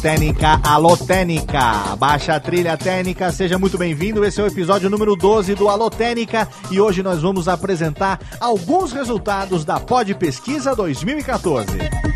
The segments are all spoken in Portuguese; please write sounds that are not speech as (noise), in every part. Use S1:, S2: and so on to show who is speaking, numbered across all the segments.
S1: Técnica, alô Técnica, baixa a trilha técnica, seja muito bem-vindo. Esse é o episódio número 12 do Alô Técnica e hoje nós vamos apresentar alguns resultados da Pod Pesquisa 2014.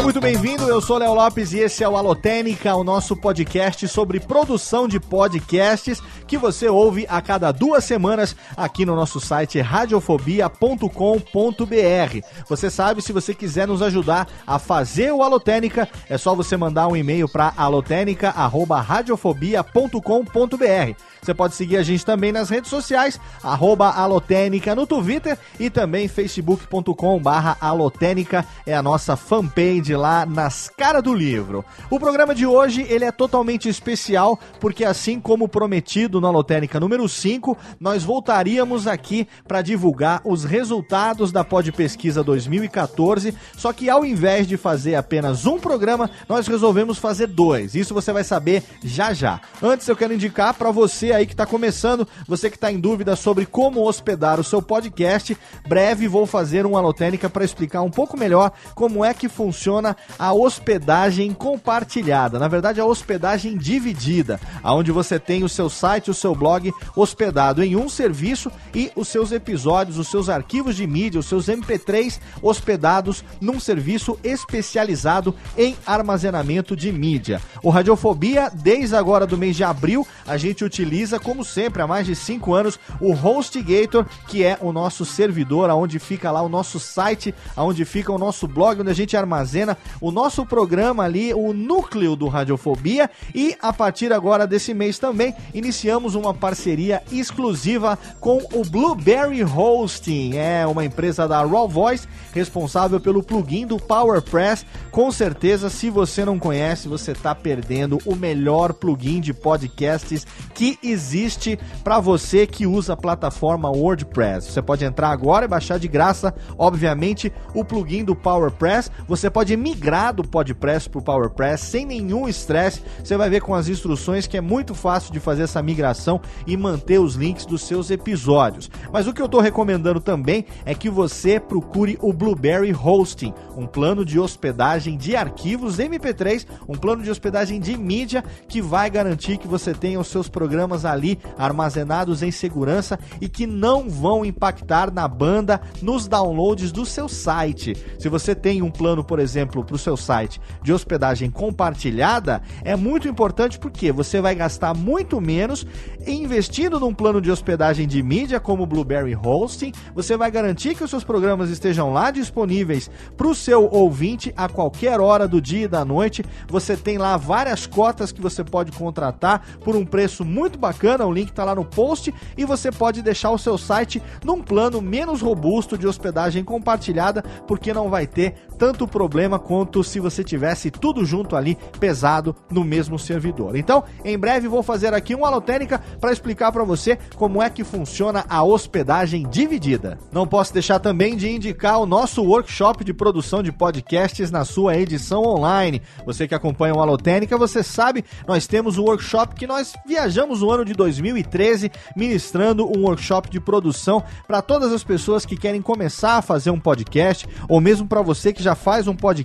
S1: Seja muito bem-vindo. Eu sou Léo Lopes e esse é o Alotênica, o nosso podcast sobre produção de podcasts que você ouve a cada duas semanas aqui no nosso site radiofobia.com.br. Você sabe, se você quiser nos ajudar a fazer o Alotênica, é só você mandar um e-mail para alotênica@radiofobia.com.br. Você pode seguir a gente também nas redes sociais, arroba Alotênica no Twitter e também facebook.com barra Alotênica é a nossa fanpage lá nas caras do livro. O programa de hoje ele é totalmente especial porque assim como prometido na Alotênica número 5, nós voltaríamos aqui para divulgar os resultados da Pod Pesquisa 2014, só que ao invés de fazer apenas um programa, nós resolvemos fazer dois. Isso você vai saber já já. Antes eu quero indicar para você aí que está começando, você que está em dúvida sobre como hospedar o seu podcast, breve vou fazer uma alotênica para explicar um pouco melhor como é que funciona a hospedagem compartilhada. Na verdade, a hospedagem dividida, aonde você tem o seu site, o seu blog hospedado em um serviço e os seus episódios, os seus arquivos de mídia, os seus MP3 hospedados num serviço especializado em armazenamento de mídia. O Radiofobia, desde agora do mês de abril, a gente utiliza como sempre, há mais de 5 anos, o HostGator, que é o nosso servidor, onde fica lá o nosso site, onde fica o nosso blog, onde a gente armazena o nosso programa ali, o núcleo do Radiofobia. E a partir agora desse mês também, iniciamos uma parceria exclusiva com o Blueberry Hosting, é uma empresa da Raw Voice, responsável pelo plugin do PowerPress. Com certeza, se você não conhece, você está perdendo o melhor plugin de podcasts que existe para você que usa a plataforma WordPress. Você pode entrar agora e baixar de graça, obviamente, o plugin do PowerPress. Você pode migrar do PodPress para o PowerPress sem nenhum estresse. Você vai ver com as instruções que é muito fácil de fazer essa migração e manter os links dos seus episódios. Mas o que eu estou recomendando também é que você procure o Blueberry Hosting, um plano de hospedagem de arquivos MP3, um plano de hospedagem de mídia que vai garantir que você tenha os seus programas ali armazenados em segurança e que não vão impactar na banda nos downloads do seu site. Se você tem um plano, por exemplo, para o seu site de hospedagem compartilhada, é muito importante porque você vai gastar muito menos investindo num plano de hospedagem de mídia como Blueberry Hosting. Você vai garantir que os seus programas estejam lá disponíveis para o seu ouvinte a qualquer hora do dia e da noite. Você tem lá várias cotas que você pode contratar por um preço muito bacana, o link está lá no post e você pode deixar o seu site num plano menos robusto de hospedagem compartilhada, porque não vai ter tanto problema quanto se você tivesse tudo junto ali pesado no mesmo servidor. Então, em breve vou fazer aqui uma alotênica para explicar para você como é que funciona a hospedagem dividida. Não posso deixar também de indicar o nosso workshop de produção de podcasts na sua edição online. Você que acompanha o Alotênica, você sabe, nós temos um workshop que nós viajamos o ano de 2013 ministrando um workshop de produção para todas as pessoas que querem começar a fazer um podcast ou mesmo para você que já faz um podcast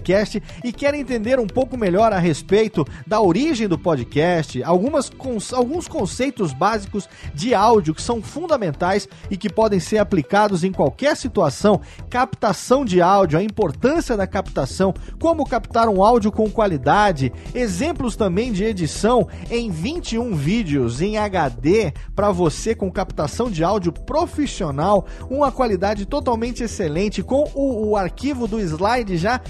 S1: e quer entender um pouco melhor a respeito da origem do podcast, algumas alguns conceitos básicos de áudio que são fundamentais e que podem ser aplicados em qualquer situação, captação de áudio, a importância da captação, como captar um áudio com qualidade, exemplos também de edição em 21 vídeos em HD para você com captação de áudio profissional, uma qualidade totalmente excelente, com o, o arquivo do slide já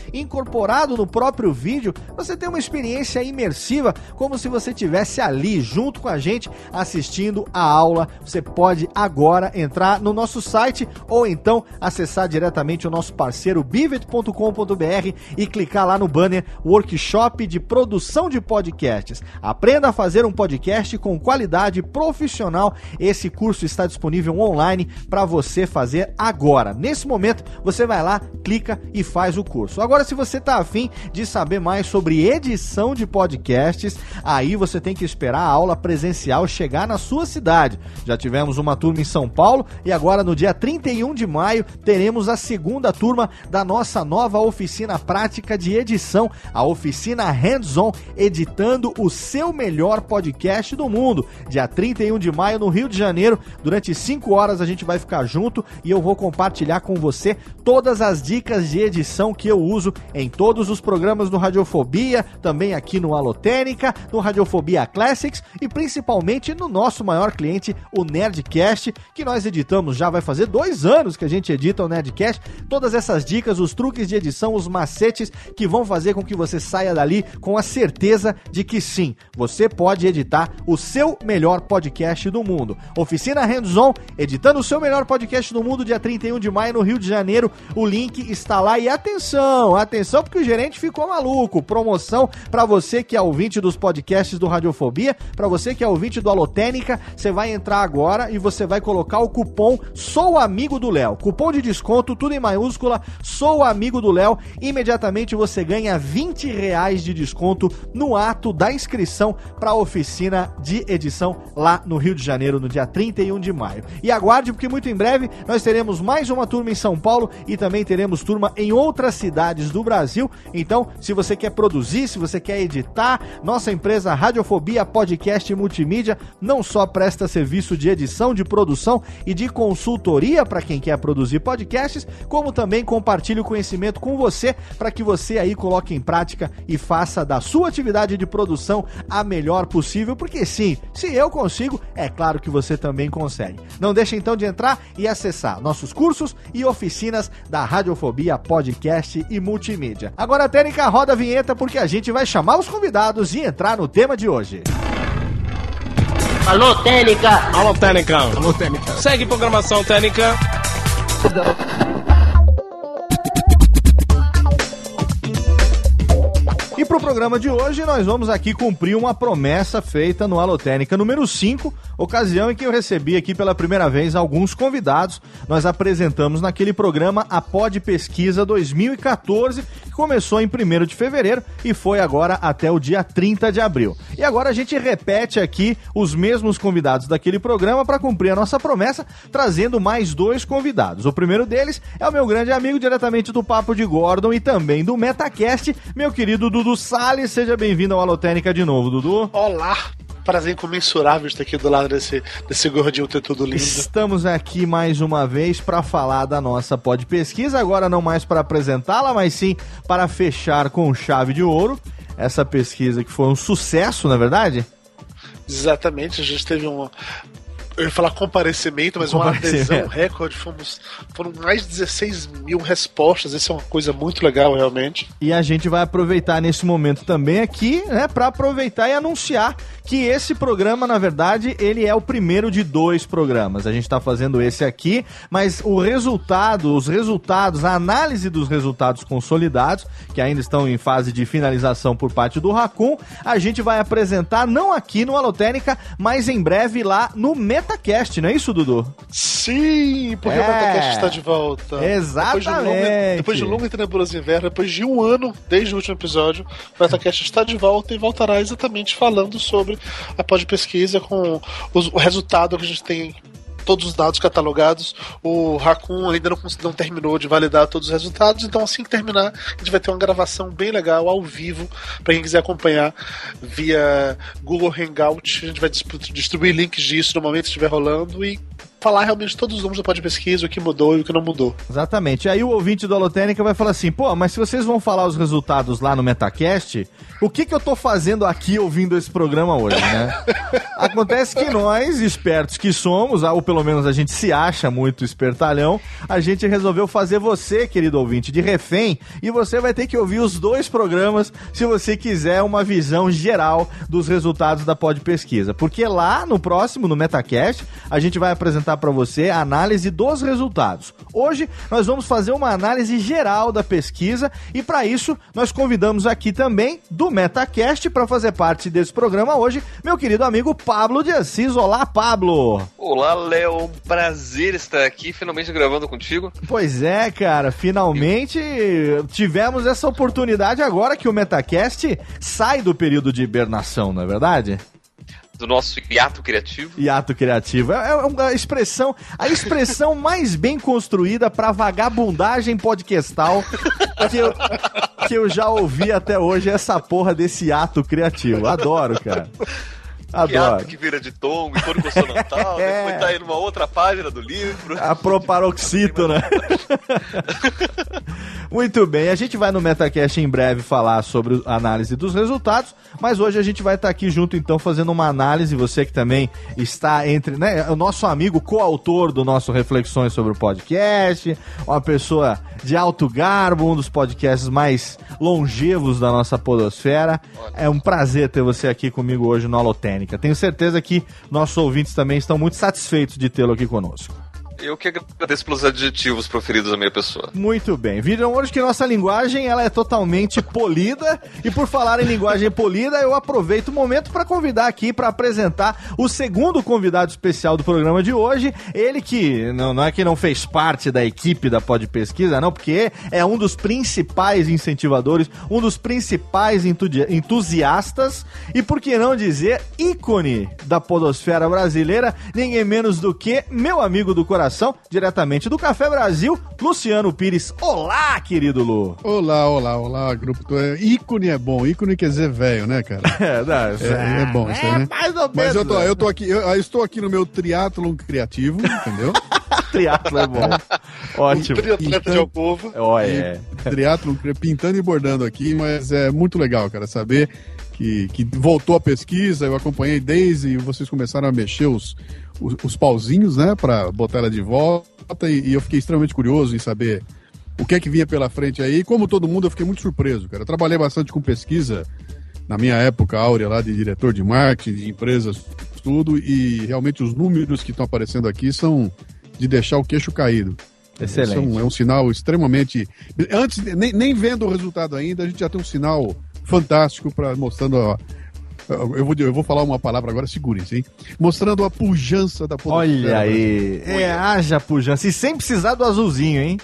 S1: no próprio vídeo, você tem uma experiência imersiva, como se você tivesse ali junto com a gente assistindo a aula. Você pode agora entrar no nosso site ou então acessar diretamente o nosso parceiro bivet.com.br e clicar lá no banner Workshop de Produção de Podcasts. Aprenda a fazer um podcast com qualidade profissional. Esse curso está disponível online para você fazer agora. Nesse momento, você vai lá, clica e faz o curso. Agora, se você está afim de saber mais sobre edição de podcasts, aí você tem que esperar a aula presencial chegar na sua cidade. Já tivemos uma turma em São Paulo e agora no dia 31 de maio teremos a segunda turma da nossa nova oficina prática de edição, a oficina Hands-On, editando o seu melhor podcast do mundo. Dia 31 de maio no Rio de Janeiro, durante 5 horas a gente vai ficar junto e eu vou compartilhar com você todas as dicas de edição que eu uso em todos os programas do Radiofobia, também aqui no Alotênica, no Radiofobia Classics e principalmente no nosso maior cliente, o Nerdcast, que nós editamos já vai fazer dois anos que a gente edita o Nerdcast. Todas essas dicas, os truques de edição, os macetes que vão fazer com que você saia dali com a certeza de que sim, você pode editar o seu melhor podcast do mundo. Oficina Hands-On, editando o seu melhor podcast do mundo, dia 31 de maio no Rio de Janeiro. O link está lá e atenção, atenção porque o gerente ficou maluco. Promoção para você que é ouvinte dos podcasts do Radiofobia, para você que é ouvinte do Alotênica, você vai entrar agora e você vai colocar o cupom Sou Amigo do Léo. Cupom de desconto, tudo em maiúscula, Sou Amigo do Léo. Imediatamente você ganha 20 reais de desconto no ato da inscrição para a oficina de edição lá no Rio de Janeiro, no dia 31 de maio. E aguarde, porque muito em breve nós teremos mais uma turma em São Paulo e também teremos turma em outras cidades do Brasil. Então, se você quer produzir, se você quer editar, nossa empresa Radiofobia Podcast e Multimídia não só presta serviço de edição, de produção e de consultoria para quem quer produzir podcasts, como também compartilha o conhecimento com você para que você aí coloque em prática e faça da sua atividade de produção a melhor possível, porque sim, se eu consigo, é claro que você também consegue. Não deixe então de entrar e acessar nossos cursos e oficinas da Radiofobia Podcast e Multimídia. Agora, Técnica, roda a vinheta porque a gente vai chamar os convidados e entrar no tema de hoje.
S2: Alô, Técnica!
S3: Alô, Técnica!
S1: Alô, Técnica!
S3: Segue programação Técnica!
S1: E pro programa de hoje, nós vamos aqui cumprir uma promessa feita no Alotênica número 5, ocasião em que eu recebi aqui pela primeira vez alguns convidados. Nós apresentamos naquele programa a Pod Pesquisa 2014, que começou em 1 de fevereiro e foi agora até o dia 30 de abril. E agora a gente repete aqui os mesmos convidados daquele programa para cumprir a nossa promessa, trazendo mais dois convidados. O primeiro deles é o meu grande amigo diretamente do Papo de Gordon e também do Metacast, meu querido Dudu Salles. Seja bem-vindo ao Alotênica de novo, Dudu.
S4: Olá! Prazer incomensurável estar aqui do lado desse, desse gordinho ter tudo lindo.
S1: Estamos aqui mais uma vez para falar da nossa pod pesquisa, agora não mais para apresentá-la, mas sim para fechar com chave de ouro essa pesquisa que foi um sucesso, na é verdade?
S4: Exatamente, a gente teve um, eu ia falar comparecimento, mas uma adesão recorde. Fomos, foram mais de 16 mil respostas. Isso é uma coisa muito legal, realmente.
S1: E a gente vai aproveitar nesse momento também aqui, né, para aproveitar e anunciar que esse programa, na verdade, ele é o primeiro de dois programas. A gente está fazendo esse aqui, mas o resultado, os resultados, a análise dos resultados consolidados, que ainda estão em fase de finalização por parte do Raccoon, a gente vai apresentar não aqui no Alotênica, mas em breve lá no Meta Metacast, não é isso, Dudu?
S4: Sim, porque é, o está de volta.
S1: Exatamente. Depois de,
S4: longa, depois de longa e tenebroso inverno, depois de um ano desde o último episódio, o Metacast está de volta e voltará exatamente falando sobre a pod pesquisa com os, o resultado que a gente tem todos os dados catalogados. O Raccoon ainda não, não terminou de validar todos os resultados, então assim que terminar, a gente vai ter uma gravação bem legal ao vivo para quem quiser acompanhar via Google Hangout. A gente vai distribuir links disso no momento que estiver rolando e falar realmente todos os números da Pod Pesquisa, o que mudou e o que não mudou.
S1: Exatamente. Aí o ouvinte do Alotênica vai falar assim: pô, mas se vocês vão falar os resultados lá no Metacast, o que, que eu tô fazendo aqui ouvindo esse programa hoje, né? (laughs) Acontece que nós, espertos que somos, ou pelo menos a gente se acha muito espertalhão, a gente resolveu fazer você, querido ouvinte, de refém, e você vai ter que ouvir os dois programas se você quiser uma visão geral dos resultados da Pod Pesquisa. Porque lá no próximo, no Metacast, a gente vai apresentar para você a análise dos resultados. Hoje nós vamos fazer uma análise geral da pesquisa e para isso nós convidamos aqui também do Metacast para fazer parte desse programa hoje, meu querido amigo Pablo de Assis. Olá, Pablo.
S2: Olá, Léo. Prazer estar aqui finalmente gravando contigo.
S1: Pois é, cara, finalmente tivemos essa oportunidade agora que o Metacast sai do período de hibernação, não é verdade?
S2: Do nosso hiato criativo.
S1: Hiato criativo. É, é uma expressão, a expressão (laughs) mais bem construída para vagabundagem podcastal que eu, que eu já ouvi até hoje, essa porra desse hiato criativo. Adoro, cara. Adoro.
S2: Que vira de tom e cor consonantal, (laughs) é. depois tá aí numa outra página do livro.
S1: A proparoxítona. (laughs) Muito bem, a gente vai no Metacast em breve falar sobre a análise dos resultados, mas hoje a gente vai estar tá aqui junto então fazendo uma análise, você que também está entre, né, o nosso amigo coautor do nosso Reflexões sobre o podcast, uma pessoa de alto garbo, um dos podcasts mais longevos da nossa podosfera. É um prazer ter você aqui comigo hoje no Tenho certeza que nossos ouvintes também estão muito satisfeitos de tê-lo aqui conosco.
S2: Eu que agradeço pelos adjetivos proferidos à minha pessoa.
S1: Muito bem. Viram hoje que nossa linguagem ela é totalmente polida. E por falar em linguagem polida, eu aproveito o momento para convidar aqui para apresentar o segundo convidado especial do programa de hoje. Ele que não, não é que não fez parte da equipe da Pod Pesquisa, não, porque é um dos principais incentivadores, um dos principais entusiastas e por que não dizer ícone da podosfera brasileira, ninguém menos do que meu amigo do coração diretamente do Café Brasil, Luciano Pires. Olá, querido Lu.
S5: Olá, olá, olá, grupo. É, ícone é bom, ícone quer dizer velho, né, cara? (laughs)
S1: É, não, é, é, bom isso aí, né? Mais ou
S5: menos. Mas eu tô, eu tô aqui, eu, eu estou aqui no meu triatlon criativo, entendeu? (laughs)
S1: triatlo é bom. (laughs) Ótimo.
S4: Triatleta de Alcova.
S1: Oh, é.
S5: Triatlo pintando e bordando aqui, mas é muito legal, cara, saber que, que voltou a pesquisa, eu acompanhei desde vocês começaram a mexer os, os, os pauzinhos, né, para botar ela de volta, e, e, eu fiquei extremamente curioso em saber o que é que vinha pela frente aí. Como todo mundo, eu fiquei muito surpreso, cara. Eu trabalhei bastante com pesquisa na minha época áurea lá de diretor de marketing, de empresas, tudo, e realmente os números que estão aparecendo aqui são de deixar o queixo caído.
S1: Excelente. É
S5: um, é um sinal extremamente. Antes, nem, nem vendo o resultado ainda, a gente já tem um sinal fantástico para mostrando a, eu vou, eu vou falar uma palavra agora, segurem-se, hein? Mostrando a pujança da
S1: Olha aí, é, haja pujança. E sem precisar do azulzinho, hein?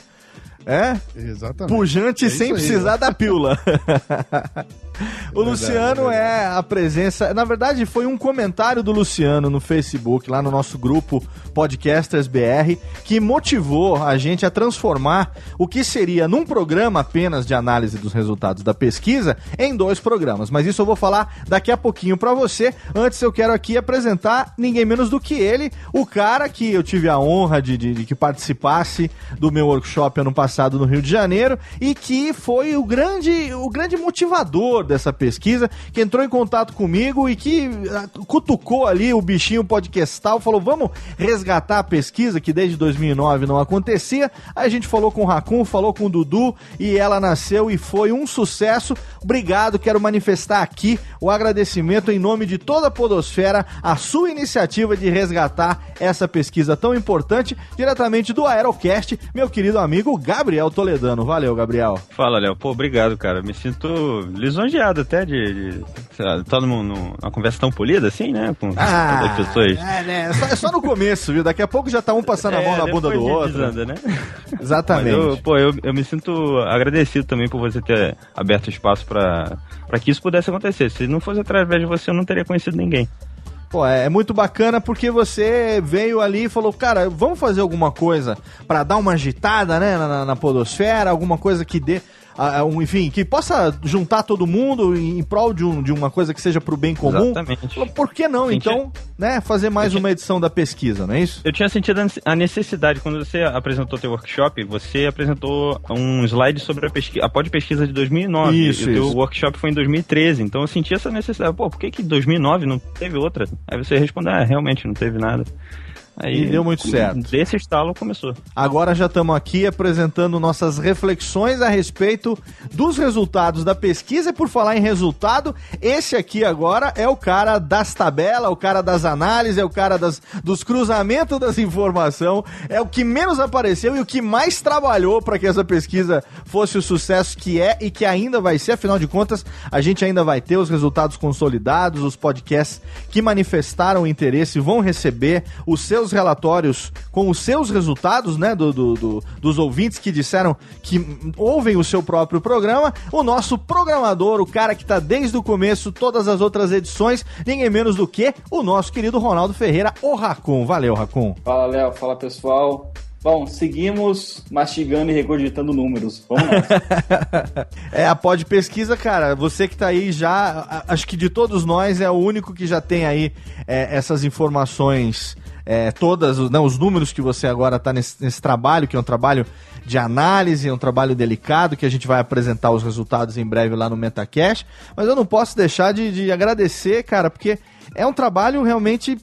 S1: É?
S5: Exatamente.
S1: Pujante é sem precisar da pílula. (laughs) (laughs) o Luciano é a presença. Na verdade, foi um comentário do Luciano no Facebook, lá no nosso grupo Podcasters BR, que motivou a gente a transformar o que seria num programa apenas de análise dos resultados da pesquisa em dois programas. Mas isso eu vou falar daqui a pouquinho para você. Antes, eu quero aqui apresentar ninguém menos do que ele, o cara que eu tive a honra de, de, de que participasse do meu workshop ano passado no Rio de Janeiro e que foi o grande, o grande motivador dessa pesquisa, que entrou em contato comigo e que ah, cutucou ali o bichinho podcastal, falou: vamos resgatar a pesquisa que desde 2009 não acontecia. Aí a gente falou com o Racun, falou com o Dudu e ela nasceu e foi um sucesso. Obrigado, quero manifestar aqui o agradecimento em nome de toda a Podosfera, a sua iniciativa de resgatar essa pesquisa tão importante, diretamente do Aerocast, meu querido amigo Gabriel Toledano. Valeu, Gabriel.
S6: Fala, Léo. Pô, obrigado, cara. Me sinto lisonjeado até de, de tá numa conversa tão polida assim, né? Com
S1: ah, as pessoas. É, né? É só, é só, no começo, viu? Daqui a pouco já tá um passando a mão é, na bunda do outro. Desanda, né? Exatamente.
S6: Eu, pô, eu, eu me sinto agradecido também por você ter aberto espaço para que isso pudesse acontecer. Se não fosse através de você, eu não teria conhecido ninguém.
S1: Pô, é, é muito bacana porque você veio ali e falou, cara, vamos fazer alguma coisa para dar uma agitada, né, na, na, podosfera, alguma coisa que dê um, enfim, que possa juntar todo mundo em, em prol de, um, de uma coisa que seja pro bem comum.
S6: Exatamente.
S1: Por que não, então, né, fazer mais uma edição da pesquisa, não é isso?
S6: Eu tinha sentido a necessidade, quando você apresentou teu workshop, você apresentou um slide sobre a, pesqui a pod pesquisa de 2009.
S1: Isso,
S6: e o
S1: isso.
S6: workshop foi em 2013. Então eu senti essa necessidade. Pô, por que que 2009 não teve outra? Aí você respondeu, ah, realmente não teve nada. Aí,
S1: E deu muito certo.
S6: Desse estalo começou.
S1: Agora já estamos aqui apresentando nossas reflexões a respeito dos resultados da pesquisa. E por falar em resultado, esse aqui agora é o cara das tabelas, o cara das análises, é o cara das, dos cruzamentos das informações, é o que menos apareceu e o que mais trabalhou para que essa pesquisa fosse o sucesso que é e que ainda vai ser. Afinal de contas, a gente ainda vai ter os resultados consolidados, os podcasts que manifestaram interesse vão receber os seus relatórios com os seus resultados, né, do, do- do- dos ouvintes que disseram que ouvem o seu próprio programa. O nosso programador, o cara que tá desde o começo, todas as outras edições, ninguém menos do que o nosso querido Ronaldo Ferreira, o Racon. Valeu, Racon.
S7: Fala, Léo. Fala, pessoal. Bom, seguimos mastigando e regurgitando números. Vamos lá. (laughs)
S1: É, a Pod Pesquisa, cara, você que tá aí já, acho que de todos nós é o único que já tem aí é, essas informações, é, todas, os- números que você agora tá nesse, nesse trabalho, que é um trabalho de análise, é um trabalho delicado, que a gente vai apresentar os resultados em breve lá no MetaCash, mas eu não posso deixar de, de agradecer, cara, porque é um trabalho realmente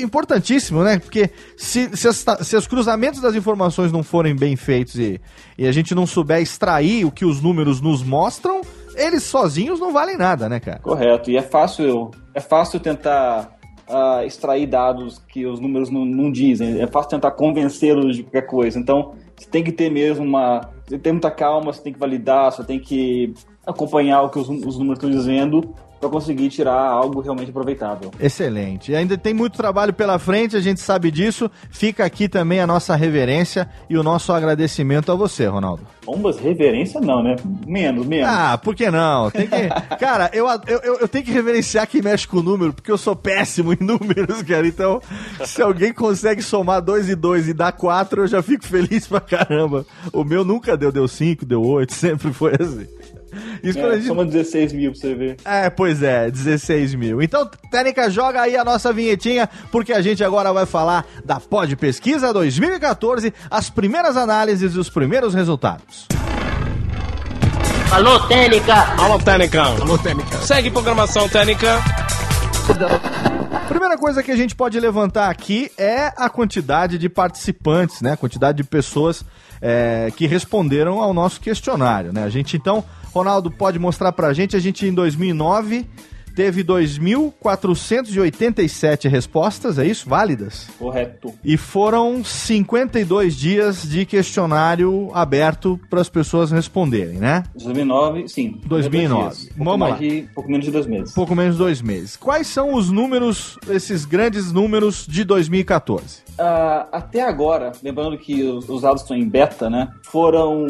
S1: importantíssimo, né? Porque se, se, as se os cruzamentos das informações não forem bem feitos e, e a gente não souber extrair o que os números nos mostram, eles sozinhos não valem nada, né, cara?
S7: Correto. E é fácil, é fácil tentar ah, extrair dados que os números não, não dizem. É fácil tentar convencê-los de qualquer coisa. Então, você tem que ter mesmo uma. Você tem muita calma, você tem que validar, você tem que acompanhar o que os, os números estão dizendo para conseguir tirar algo realmente aproveitável.
S1: Excelente. E ainda tem muito trabalho pela frente, a gente sabe disso. Fica aqui também a nossa reverência e o nosso agradecimento a você, Ronaldo.
S7: Bombas, reverência não, né? Menos, menos.
S1: Ah, por que não? Tem que... (laughs) Cara, eu, eu, eu, eu tenho que reverenciar quem mexe com o número, porque eu sou péssimo em (laughs) números, cara. Então, se alguém consegue somar 2 e 2 e dar 4, eu já fico feliz pra caramba. O meu nunca deu, deu 5, deu 8, (laughs) sempre foi assim. Isso
S7: É,
S1: gente-
S7: soma 16 mil pra você ver.
S1: É, pois é, 16 mil. Então, Técnica, joga aí a nossa vinhetinha, porque a gente agora vai falar da Pod Pesquisa 2014, as primeiras análises e os primeiros resultados.
S8: Alô, Técnica!
S3: Alô, Técnica. Alô, Técnica. Segue programação Técnica.
S1: Primeira coisa que a gente pode levantar aqui é a quantidade de participantes, né? A quantidade de pessoas é, que responderam ao nosso questionário, né? A gente então, Ronaldo, pode mostrar pra gente, a gente em 2009 teve 2.487 respostas, é isso? Válidas?
S7: Correto.
S1: E foram 52 dias de questionário aberto para as pessoas responderem, né?
S7: 2009, sim.
S1: 2009.
S7: Dois dias. Pouco,
S1: Vamos lá.
S7: de, pouco menos de dois meses.
S1: Pouco menos de dois meses. Quais são os números, esses grandes números de 2014?
S7: Ah, até agora, lembrando que os, os dados estão em beta, né? Foram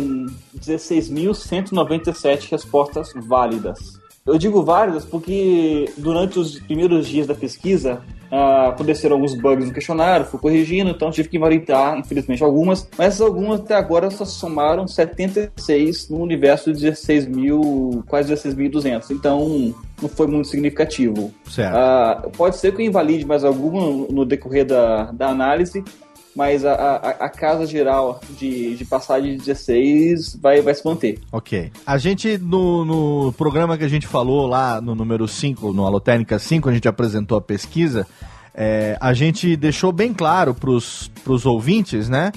S7: 16.197 respostas válidas. Eu digo válidas porque durante os primeiros dias da pesquisa ah, aconteceram alguns bugs no questionário, fui corrigindo, então tive que invalidar, infelizmente, algumas. Mas essas algumas até agora só somaram 76 no universo de 16 mil, quase 16.200. Então não foi muito significativo.
S1: Certo.
S7: Ah, pode ser que eu invalide mais alguma no, no decorrer da, da análise, mas a, a, a casa geral de, de passagem de 16 vai, vai se manter.
S1: Ok. A gente, no, no programa que a gente falou lá no número 5, no Alotênica 5, a gente apresentou a pesquisa, é, a gente deixou bem claro pros, pros ouvintes, né?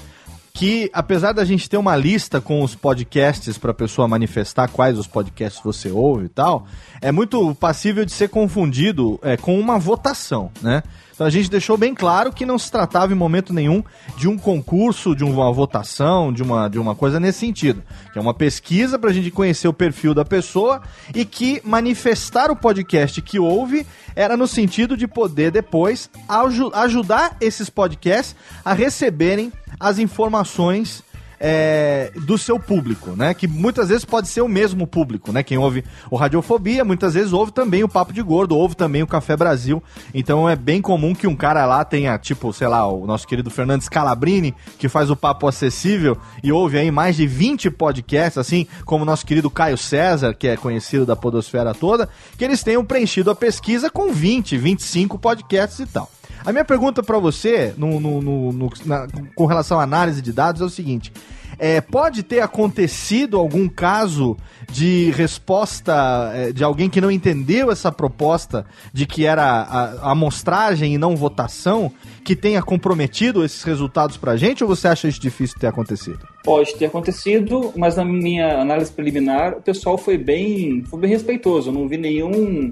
S1: Que apesar da gente ter uma lista com os podcasts para a pessoa manifestar quais os podcasts você ouve e tal, é muito passível de ser confundido é, com uma votação, né? Então a gente deixou bem claro que não se tratava em momento nenhum de um concurso, de uma votação, de uma, de uma coisa nesse sentido. Que é uma pesquisa para a gente conhecer o perfil da pessoa e que manifestar o podcast que ouve era no sentido de poder depois aju- ajudar esses podcasts a receberem as informações é, do seu público, né? Que muitas vezes pode ser o mesmo público, né? Quem ouve o Radiofobia, muitas vezes ouve também o Papo de Gordo, ouve também o Café Brasil. Então é bem comum que um cara lá tenha, tipo, sei lá, o nosso querido Fernandes Calabrini, que faz o Papo Acessível e ouve aí mais de 20 podcasts, assim como o nosso querido Caio César, que é conhecido da podosfera toda, que eles tenham preenchido a pesquisa com 20, 25 podcasts e tal. A minha pergunta para você, no, no, no, na, com relação à análise de dados, é o seguinte: é, pode ter acontecido algum caso de resposta é, de alguém que não entendeu essa proposta de que era a, a amostragem e não votação que tenha comprometido esses resultados pra gente ou você acha isso difícil ter acontecido?
S7: Pode ter acontecido, mas na minha análise preliminar o pessoal foi bem, foi bem respeitoso. Eu não vi nenhum,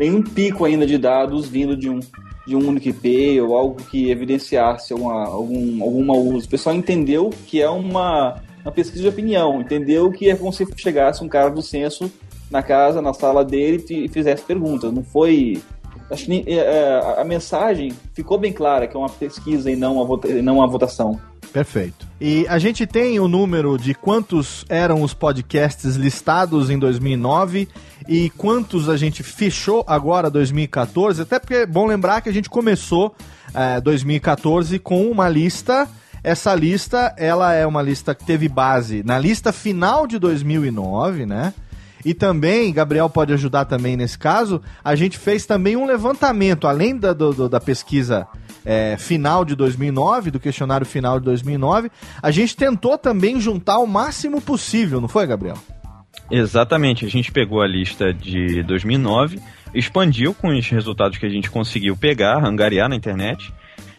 S7: nenhum pico ainda de dados vindo de um de um único IP ou algo que evidenciasse alguma, algum alguma uso. O pessoal entendeu que é uma, uma pesquisa de opinião, entendeu que é como se chegasse um cara do censo na casa, na sala dele e fizesse perguntas. Não foi. Acho que é, é, a mensagem ficou bem clara que é uma pesquisa e não uma, vota, não uma votação.
S1: Perfeito. E a gente tem o número de quantos eram os podcasts listados em 2009 e quantos a gente fechou agora 2014. Até porque é bom lembrar que a gente começou é, 2014 com uma lista. Essa lista, ela é uma lista que teve base na lista final de 2009, né? E também, Gabriel pode ajudar também nesse caso, a gente fez também um levantamento, além da, do, da pesquisa é, final de 2009, do questionário final de 2009, a gente tentou também juntar o máximo possível, não foi, Gabriel?
S6: Exatamente, a gente pegou a lista de 2009, expandiu com os resultados que a gente conseguiu pegar, angariar na internet,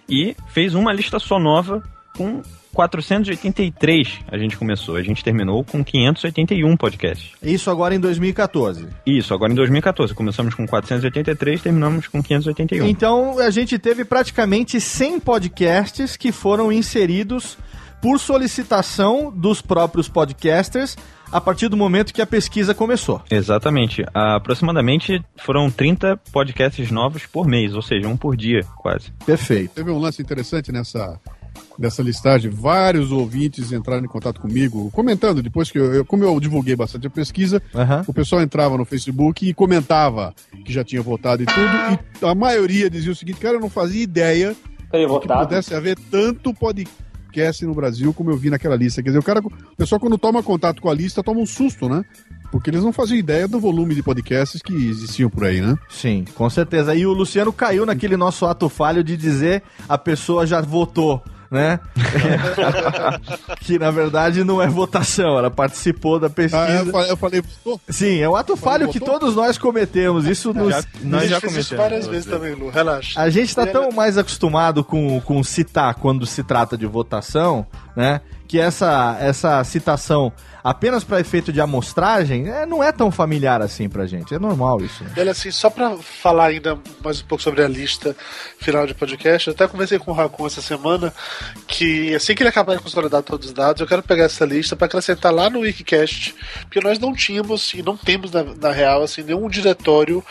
S6: e fez uma lista só nova com 483 a gente começou. A gente terminou com 581 podcasts.
S1: Isso agora em 2014.
S6: Isso, agora em 2014. Começamos com 483, terminamos com 581.
S1: Então a gente teve praticamente 100 podcasts que foram inseridos por solicitação dos próprios podcasters a partir do momento que a pesquisa começou.
S6: Exatamente. Aproximadamente foram 30 podcasts novos por mês, ou seja, um por dia, quase.
S1: Perfeito.
S5: Teve um lance interessante nessa dessa listagem, vários ouvintes entraram em contato comigo, comentando, depois que eu, eu como eu divulguei bastante a pesquisa, uhum. o pessoal entrava no Facebook e comentava que já tinha votado e tudo, e a maioria dizia o seguinte, cara, eu não fazia ideia que pudesse haver tanto podcast no Brasil como eu vi naquela lista. Quer dizer, o cara, o pessoal quando toma contato com a lista toma um susto, né? Porque eles não faziam ideia do volume de podcasts que existiam por aí, né?
S1: Sim, com certeza. E o Luciano caiu naquele nosso ato falho de dizer a pessoa já votou né? (laughs) que na verdade não é votação, ela participou da pesquisa. Ah,
S5: eu falei, eu falei
S1: Sim, é o ato falho que todos nós cometemos. Isso nos,
S4: já, nós já cometemos várias vezes também, Lu. Relaxa.
S1: A gente está tão mais acostumado com, com citar quando se trata de votação, né? Que essa, essa citação apenas para efeito de amostragem, é, não é tão familiar assim pra gente. É normal isso. Né?
S4: Olha, assim, só para falar ainda mais um pouco sobre a lista final de podcast, eu até conversei com o Racon essa semana que assim que ele acabar de consolidar todos os dados, eu quero pegar essa lista para acrescentar lá no Wikicast, porque nós não tínhamos e não temos na, na real assim nenhum diretório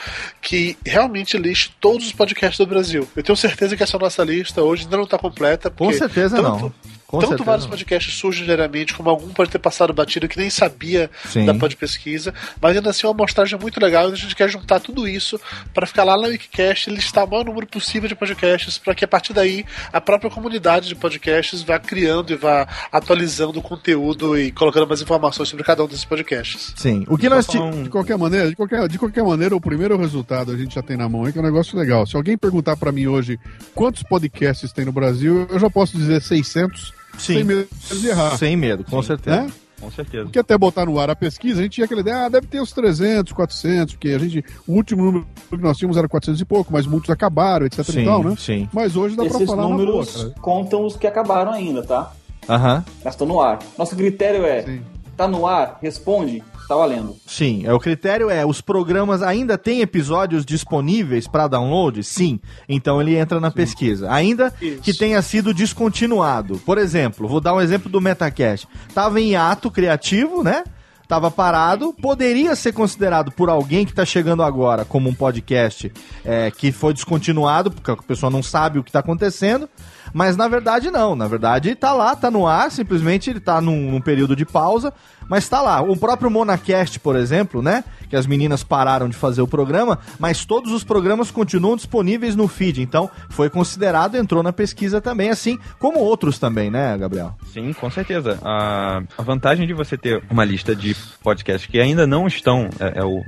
S4: que realmente liste todos os podcasts do Brasil. Eu tenho certeza que essa nossa lista hoje ainda não está completa.
S1: Com certeza
S4: tanto,
S1: não. Com
S4: tanto
S1: certeza
S4: vários podcasts surgem diariamente, como algum pode ter passado batido que nem sabia
S1: Sim.
S4: da pod pesquisa, mas ainda assim é uma amostragem muito legal e a gente quer juntar tudo isso para ficar lá na Wikicast e listar o maior número possível de podcasts para que a partir daí a própria comunidade de podcasts vá criando e vá atualizando o conteúdo e colocando mais informações sobre cada um desses podcasts.
S1: Sim. O que nós
S5: De qualquer maneira, de qualquer, de qualquer maneira, o primeiro resultado a gente já tem na mão aí, que é um negócio legal. Se alguém perguntar para mim hoje quantos podcasts tem no Brasil, eu já posso dizer 600,
S1: Sim.
S5: sem medo de errar.
S1: Sem medo, com certeza.
S5: Né?
S6: Com certeza.
S5: Porque até botar no ar a pesquisa, a gente tinha aquela ideia, ah, deve ter uns 300, 400, porque a gente, o último número que nós tínhamos era 400 e pouco, mas muitos acabaram, etc
S1: Sim,
S5: e tal, né?
S1: sim.
S5: Mas hoje dá pra
S7: Esses
S5: falar na boa,
S7: números
S5: cara.
S7: contam os que acabaram ainda, tá?
S1: Aham.
S7: Mas estão no ar. Nosso critério é:
S5: Sim.
S7: tá no ar, responde, tá valendo.
S1: Sim, é, o critério é, os programas ainda têm episódios disponíveis para download? Sim. Então ele entra na pesquisa. Ainda
S4: Isso.
S1: que tenha sido descontinuado. Por exemplo, vou dar um exemplo do Metacast. Tava em ato criativo, né? Tava parado, poderia ser considerado por alguém que tá chegando agora como um podcast é, que foi descontinuado, porque a pessoa não sabe o que tá acontecendo, Mas na verdade não, na verdade tá lá, tá no ar, simplesmente ele tá num, num período de pausa, mas tá lá. O próprio Monacast, por exemplo, né? Que as meninas pararam de fazer o programa, mas todos os programas continuam disponíveis no feed. Então, foi considerado, entrou na pesquisa também, assim como outros também, né, Gabriel?
S6: Sim, com certeza. A, a vantagem de você ter uma lista de podcasts que ainda não estão, é, é o,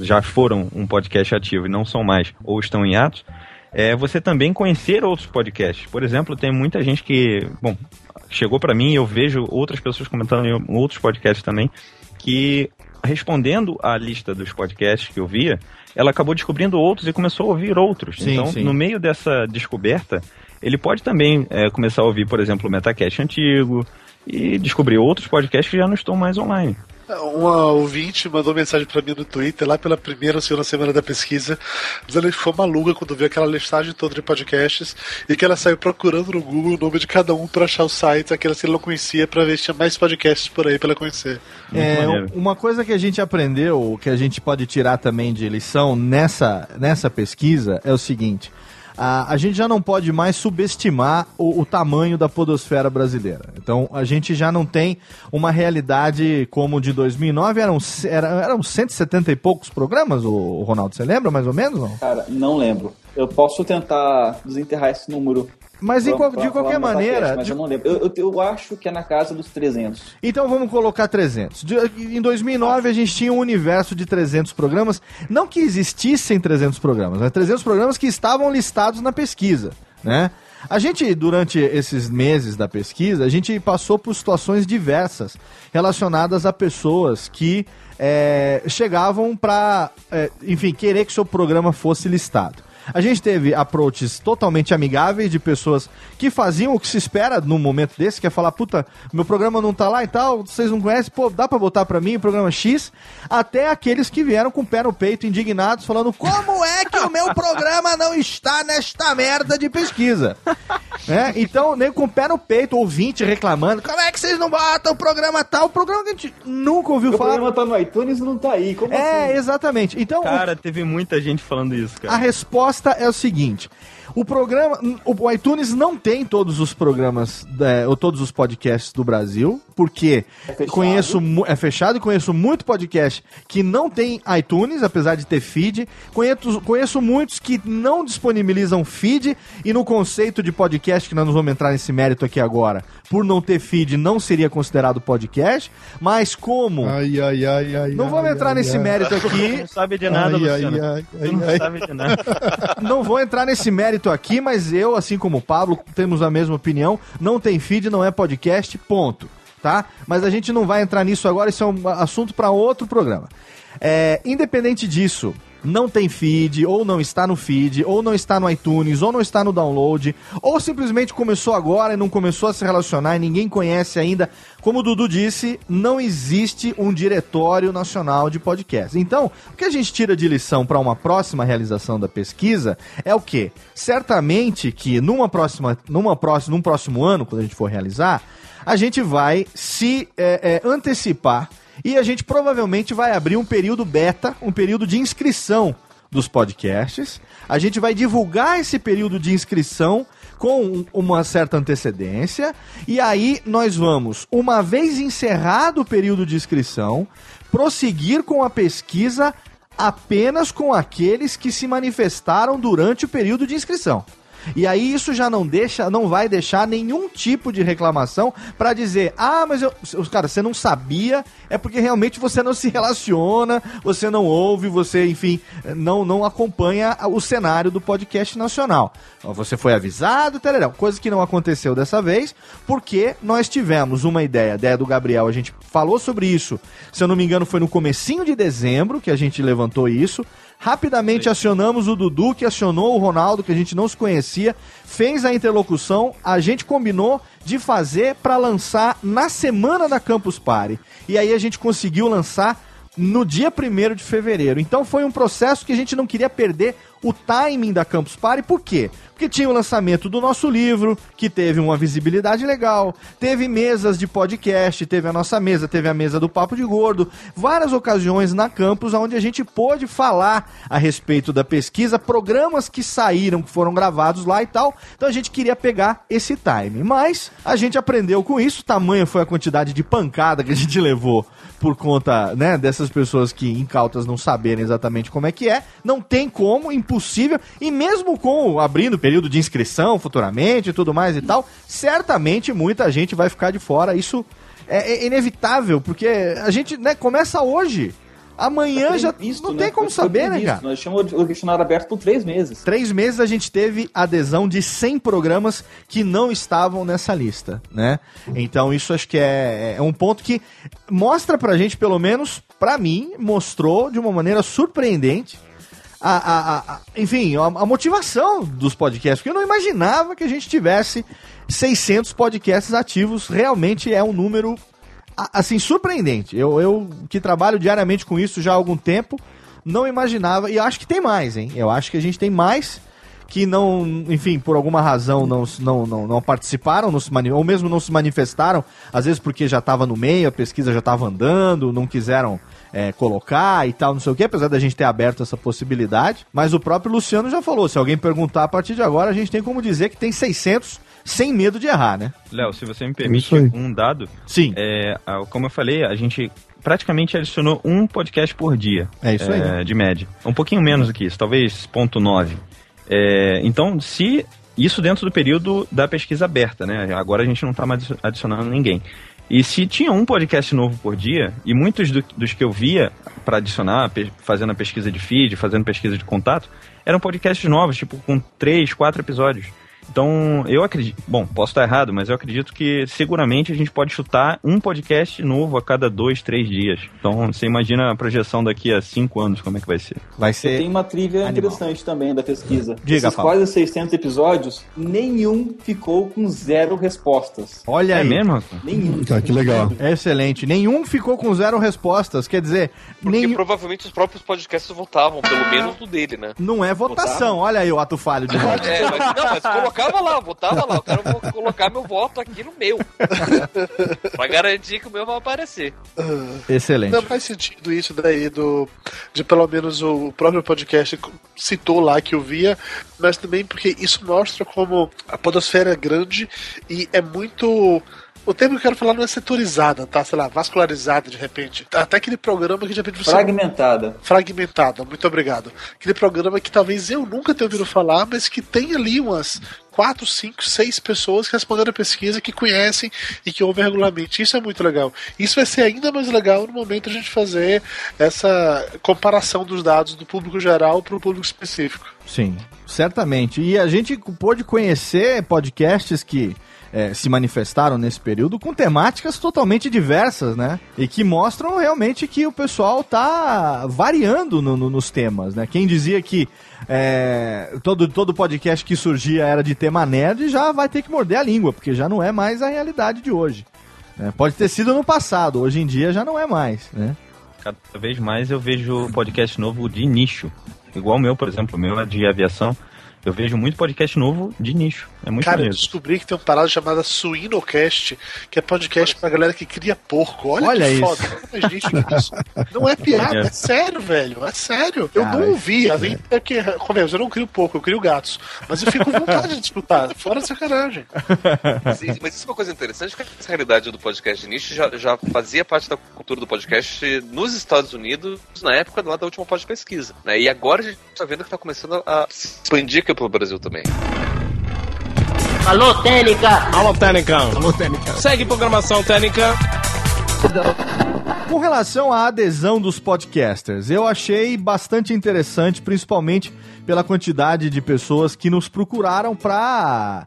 S6: já foram um podcast ativo e não são mais, ou estão em atos, é você também conhecer outros podcasts. Por exemplo, tem muita gente que, bom, chegou para mim e eu vejo outras pessoas comentando em outros podcasts também, que respondendo à lista dos podcasts que eu via, ela acabou descobrindo outros e começou a ouvir outros.
S1: Sim,
S6: então,
S1: sim.
S6: no meio dessa descoberta, ele pode também é, começar a ouvir, por exemplo, o Metacast antigo e descobrir outros podcasts que já não estão mais online.
S4: Uma ouvinte mandou mensagem pra mim no Twitter, lá pela primeira ou segunda semana da pesquisa, dizendo que ficou maluca quando viu aquela listagem toda de podcasts e que ela saiu procurando no Google o nome de cada um pra achar os sites, aqueles que ela não conhecia, pra ver se tinha mais podcasts por aí pra ela conhecer.
S1: É, uma coisa que a gente aprendeu, que a gente pode tirar também de lição nessa, nessa pesquisa, é o seguinte. A, a gente já não pode mais subestimar o, o tamanho da podosfera brasileira. Então, a gente já não tem uma realidade como de 2009. Eram, c- era, eram 170 e poucos programas, o, Ronaldo? Você lembra mais ou menos? Não?
S7: Cara, não lembro. Eu posso tentar desenterrar esse número.
S1: Mas qual- de qualquer maneira,
S7: Mas
S1: de-
S7: eu não lembro. Eu, eu, eu acho que é na casa dos 300.
S1: Então vamos colocar 300. De- Em 2009 a gente tinha um universo de 300 programas, não que existissem 300 programas, mas 300 programas que estavam listados na pesquisa, né? A gente, durante esses meses da pesquisa, a gente passou por situações diversas relacionadas a pessoas que é, chegavam para, enfim, querer que seu programa fosse listado. A gente teve approaches totalmente amigáveis de pessoas que faziam o que se espera num momento desse, que é falar, puta, meu programa não tá lá e tal, vocês não conhecem, pô, dá pra botar pra mim o programa X, até aqueles que vieram com o pé no peito, indignados, falando, como é que o meu programa não está nesta merda de pesquisa? né? (laughs) Então, nem com o pé no peito, ouvinte reclamando, como é que vocês não botam o programa tal, o programa que a gente nunca ouviu
S7: O
S1: falar.
S7: programa tá no iTunes e não tá aí. Como
S1: É,
S7: assim?
S1: exatamente. Então, o-
S6: Cara, teve muita gente falando isso,
S1: a
S6: cara.
S1: Resposta é o seguinte: o programa, o iTunes não tem todos os programas é, ou todos os podcasts do Brasil, porque
S7: fechado.
S1: conheço é fechado e conheço muito podcast que não tem iTunes, apesar de ter feed. Conheço, conheço muitos que não disponibilizam feed e no conceito de podcast que nós não vamos entrar nesse mérito aqui agora, por não ter feed não seria considerado podcast, mas como
S5: Ai, ai, ai, ai.
S1: não
S5: ai,
S1: vamos entrar
S5: ai,
S1: nesse
S5: ai.
S1: mérito aqui.
S6: Não sabe de nada,
S5: Ai,
S6: Luciano.
S5: ai,
S6: não
S5: ai, ai.
S6: sabe de nada. (laughs)
S1: não vou entrar nesse mérito aqui, mas eu, assim como o Pablo, temos a mesma opinião. Não tem feed, não é podcast, ponto. Tá? Mas a gente não vai entrar nisso agora, isso é um assunto para outro programa. É, independente disso, não tem feed, ou não está no feed, ou não está no iTunes, ou não está no download, ou simplesmente começou agora e não começou a se relacionar e ninguém conhece ainda. Como o Dudu disse, não existe um diretório nacional de podcast. Então, o que a gente tira de lição para uma próxima realização da pesquisa é o quê? Certamente que numa próxima, numa próxima, num próximo ano, quando a gente for realizar, a gente vai se é, é, antecipar e a gente provavelmente vai abrir um período beta, um período de inscrição dos podcasts. A gente vai divulgar esse período de inscrição com um- uma certa antecedência. E aí nós vamos, uma vez encerrado o período de inscrição, prosseguir com a pesquisa apenas com aqueles que se manifestaram durante o período de inscrição. E aí isso já não deixa, não vai deixar nenhum tipo de reclamação pra dizer: "Ah, mas os cara, você não sabia", é porque realmente você não se relaciona, você não ouve, você, enfim, não não acompanha o cenário do podcast nacional. Você foi avisado, tererão, coisa que não aconteceu dessa vez, porque nós tivemos uma ideia, a ideia do Gabriel, a gente falou sobre isso. Se eu não me engano, foi no comecinho de dezembro que a gente levantou isso. Rapidamente acionamos o Dudu, que acionou o Ronaldo, que a gente não se conhecia, fez a interlocução, a gente combinou de fazer para lançar na semana da Campus Party. E aí a gente conseguiu lançar no dia 1 de fevereiro. Então foi um processo que a gente não queria perder o timing da Campus Party, por quê? Porque tinha o lançamento do nosso livro, que teve uma visibilidade legal, teve mesas de podcast, teve a nossa mesa, teve a mesa do Papo de Gordo, várias ocasiões na campus onde a gente pôde falar a respeito da pesquisa, programas que saíram, que foram gravados lá e tal. Então a gente queria pegar esse time. Mas a gente aprendeu com isso, tamanha foi a quantidade de pancada que a gente (laughs) levou por conta, né, dessas pessoas que incautas não saberem exatamente como é que é. Não tem como, impossível. E mesmo com abrindo período de inscrição futuramente e tudo mais e tal, certamente muita gente vai ficar de fora. Isso é, é inevitável, porque a gente, né, começa hoje. Amanhã
S7: Tá
S1: já
S7: previsto,
S1: não
S7: né?
S1: tem como
S7: Foi
S1: saber, né,
S7: previsto.
S1: cara?
S7: Nós chamamos o questionário aberto por três meses.
S1: Três meses a gente teve adesão de 100 programas que não estavam nessa lista, né? Então isso acho que é, é um ponto que mostra pra gente, pelo menos pra mim, mostrou de uma maneira surpreendente a, a- a- enfim, a, a motivação dos podcasts, porque eu não imaginava que a gente tivesse 600 podcasts ativos, realmente é um número assim surpreendente. Eu, eu que trabalho diariamente com isso já há algum tempo, não imaginava e acho que tem mais, hein? Eu acho que a gente tem mais que não, enfim, por alguma razão não, não, não, não participaram, não se ou mesmo não se manifestaram, às vezes porque já estava no meio, a pesquisa já estava andando, não quiseram é, colocar e tal, não sei o que, apesar da gente ter aberto essa possibilidade. Mas o próprio Luciano já falou, se alguém perguntar a partir de agora, a gente tem como dizer que tem 600 sem medo de errar, né?
S6: Léo, se você me
S5: Isso
S6: permite
S5: aí.
S6: um dado,
S1: Sim,
S6: é, como eu falei, a gente praticamente adicionou um podcast por dia.
S1: É isso aí.
S6: é, De média. Um pouquinho menos do que isso, talvez ponto .9. É, então, se isso dentro do período da pesquisa aberta, né? Agora a gente não está mais adicionando ninguém. E se tinha um podcast novo por dia, e muitos do- dos que eu via para adicionar, fazendo a pesquisa de feed, fazendo pesquisa de contato, eram podcasts novos, tipo com três, quatro episódios. Então, eu acredito. Bom, posso estar errado, mas eu acredito que seguramente a gente pode chutar um podcast novo a cada dois, três dias. Então, você imagina a projeção daqui a cinco anos, como é que vai ser.
S1: vai ser.
S7: tenho uma trivia
S1: Animal.
S7: interessante também da pesquisa.
S1: Diga,
S7: Esses
S1: Paulo.
S7: quase 600 episódios, nenhum ficou com zero respostas.
S1: Olha
S6: É
S1: aí.
S6: mesmo?
S7: Nenhum.
S5: Cara, que legal.
S1: Excelente. Nenhum ficou com zero respostas. Quer dizer,
S2: Porque
S1: nenhum.
S2: provavelmente os próprios podcasts votavam, pelo menos no dele, né?
S1: Não é votação. Olha aí o ato falho de novo.
S2: É, mas, não, mas (laughs) colocava lá, votava lá. Eu quero vou colocar meu voto aqui no meu. (laughs) pra garantir que o meu vai aparecer.
S1: Excelente.
S4: Não faz sentido isso daí do de pelo menos o próprio podcast citou lá que eu via, mas também porque isso mostra como a podosfera é grande e é muito o termo que eu quero falar não é setorizada, tá? Sei lá, vascularizada de repente. Até aquele programa que de repente você
S7: Fragmentada.
S4: fragmentada, muito obrigado. Aquele programa que talvez eu nunca tenha ouvido falar, mas que tem ali umas quatro, cinco, seis pessoas que responderam a pesquisa, que conhecem e que ouvem regularmente. Isso é muito legal. Isso vai ser ainda mais legal no momento a gente fazer essa comparação dos dados do público geral para o público específico.
S1: Sim, certamente. E a gente pôde conhecer podcasts que eh, se manifestaram nesse período com temáticas totalmente diversas, né? E que mostram realmente que o pessoal tá variando no- no- nos temas, né? Quem dizia que eh, todo, todo podcast que surgia era de tema nerd já vai ter que morder a língua, porque já não é mais a realidade de hoje. né? Pode ter sido no passado, hoje em dia já não é mais, né?
S6: Cada vez mais eu vejo podcast novo de nicho. Igual o meu, por exemplo, o meu é de aviação. Eu vejo muito podcast novo de nicho. É muito
S4: Cara, eu descobri que tem uma parada chamada Suinocast, que é podcast pra galera que cria porco. Olha,
S1: Olha
S4: que
S1: isso.
S4: foda. Gente, que isso. Não é piada,
S6: É.
S4: é sério, velho. É sério. Eu
S1: Cara,
S4: não ouvi, além é que, eu não crio porco, eu crio gatos. Mas eu fico com vontade de escutar. Fora de sacanagem.
S2: Mas, isso- mas isso é uma coisa interessante, que essa realidade do podcast de nicho já, já fazia parte da cultura do podcast nos Estados Unidos na época lá da última pós pesquisa. Né? E agora a gente está vendo que está começando a se expandir aqui pro Brasil também.
S8: Alô, Técnica!
S3: Alô, Técnica. Segue programação técnica.
S1: Com relação à adesão dos podcasters, eu achei bastante interessante, principalmente pela quantidade de pessoas que nos procuraram para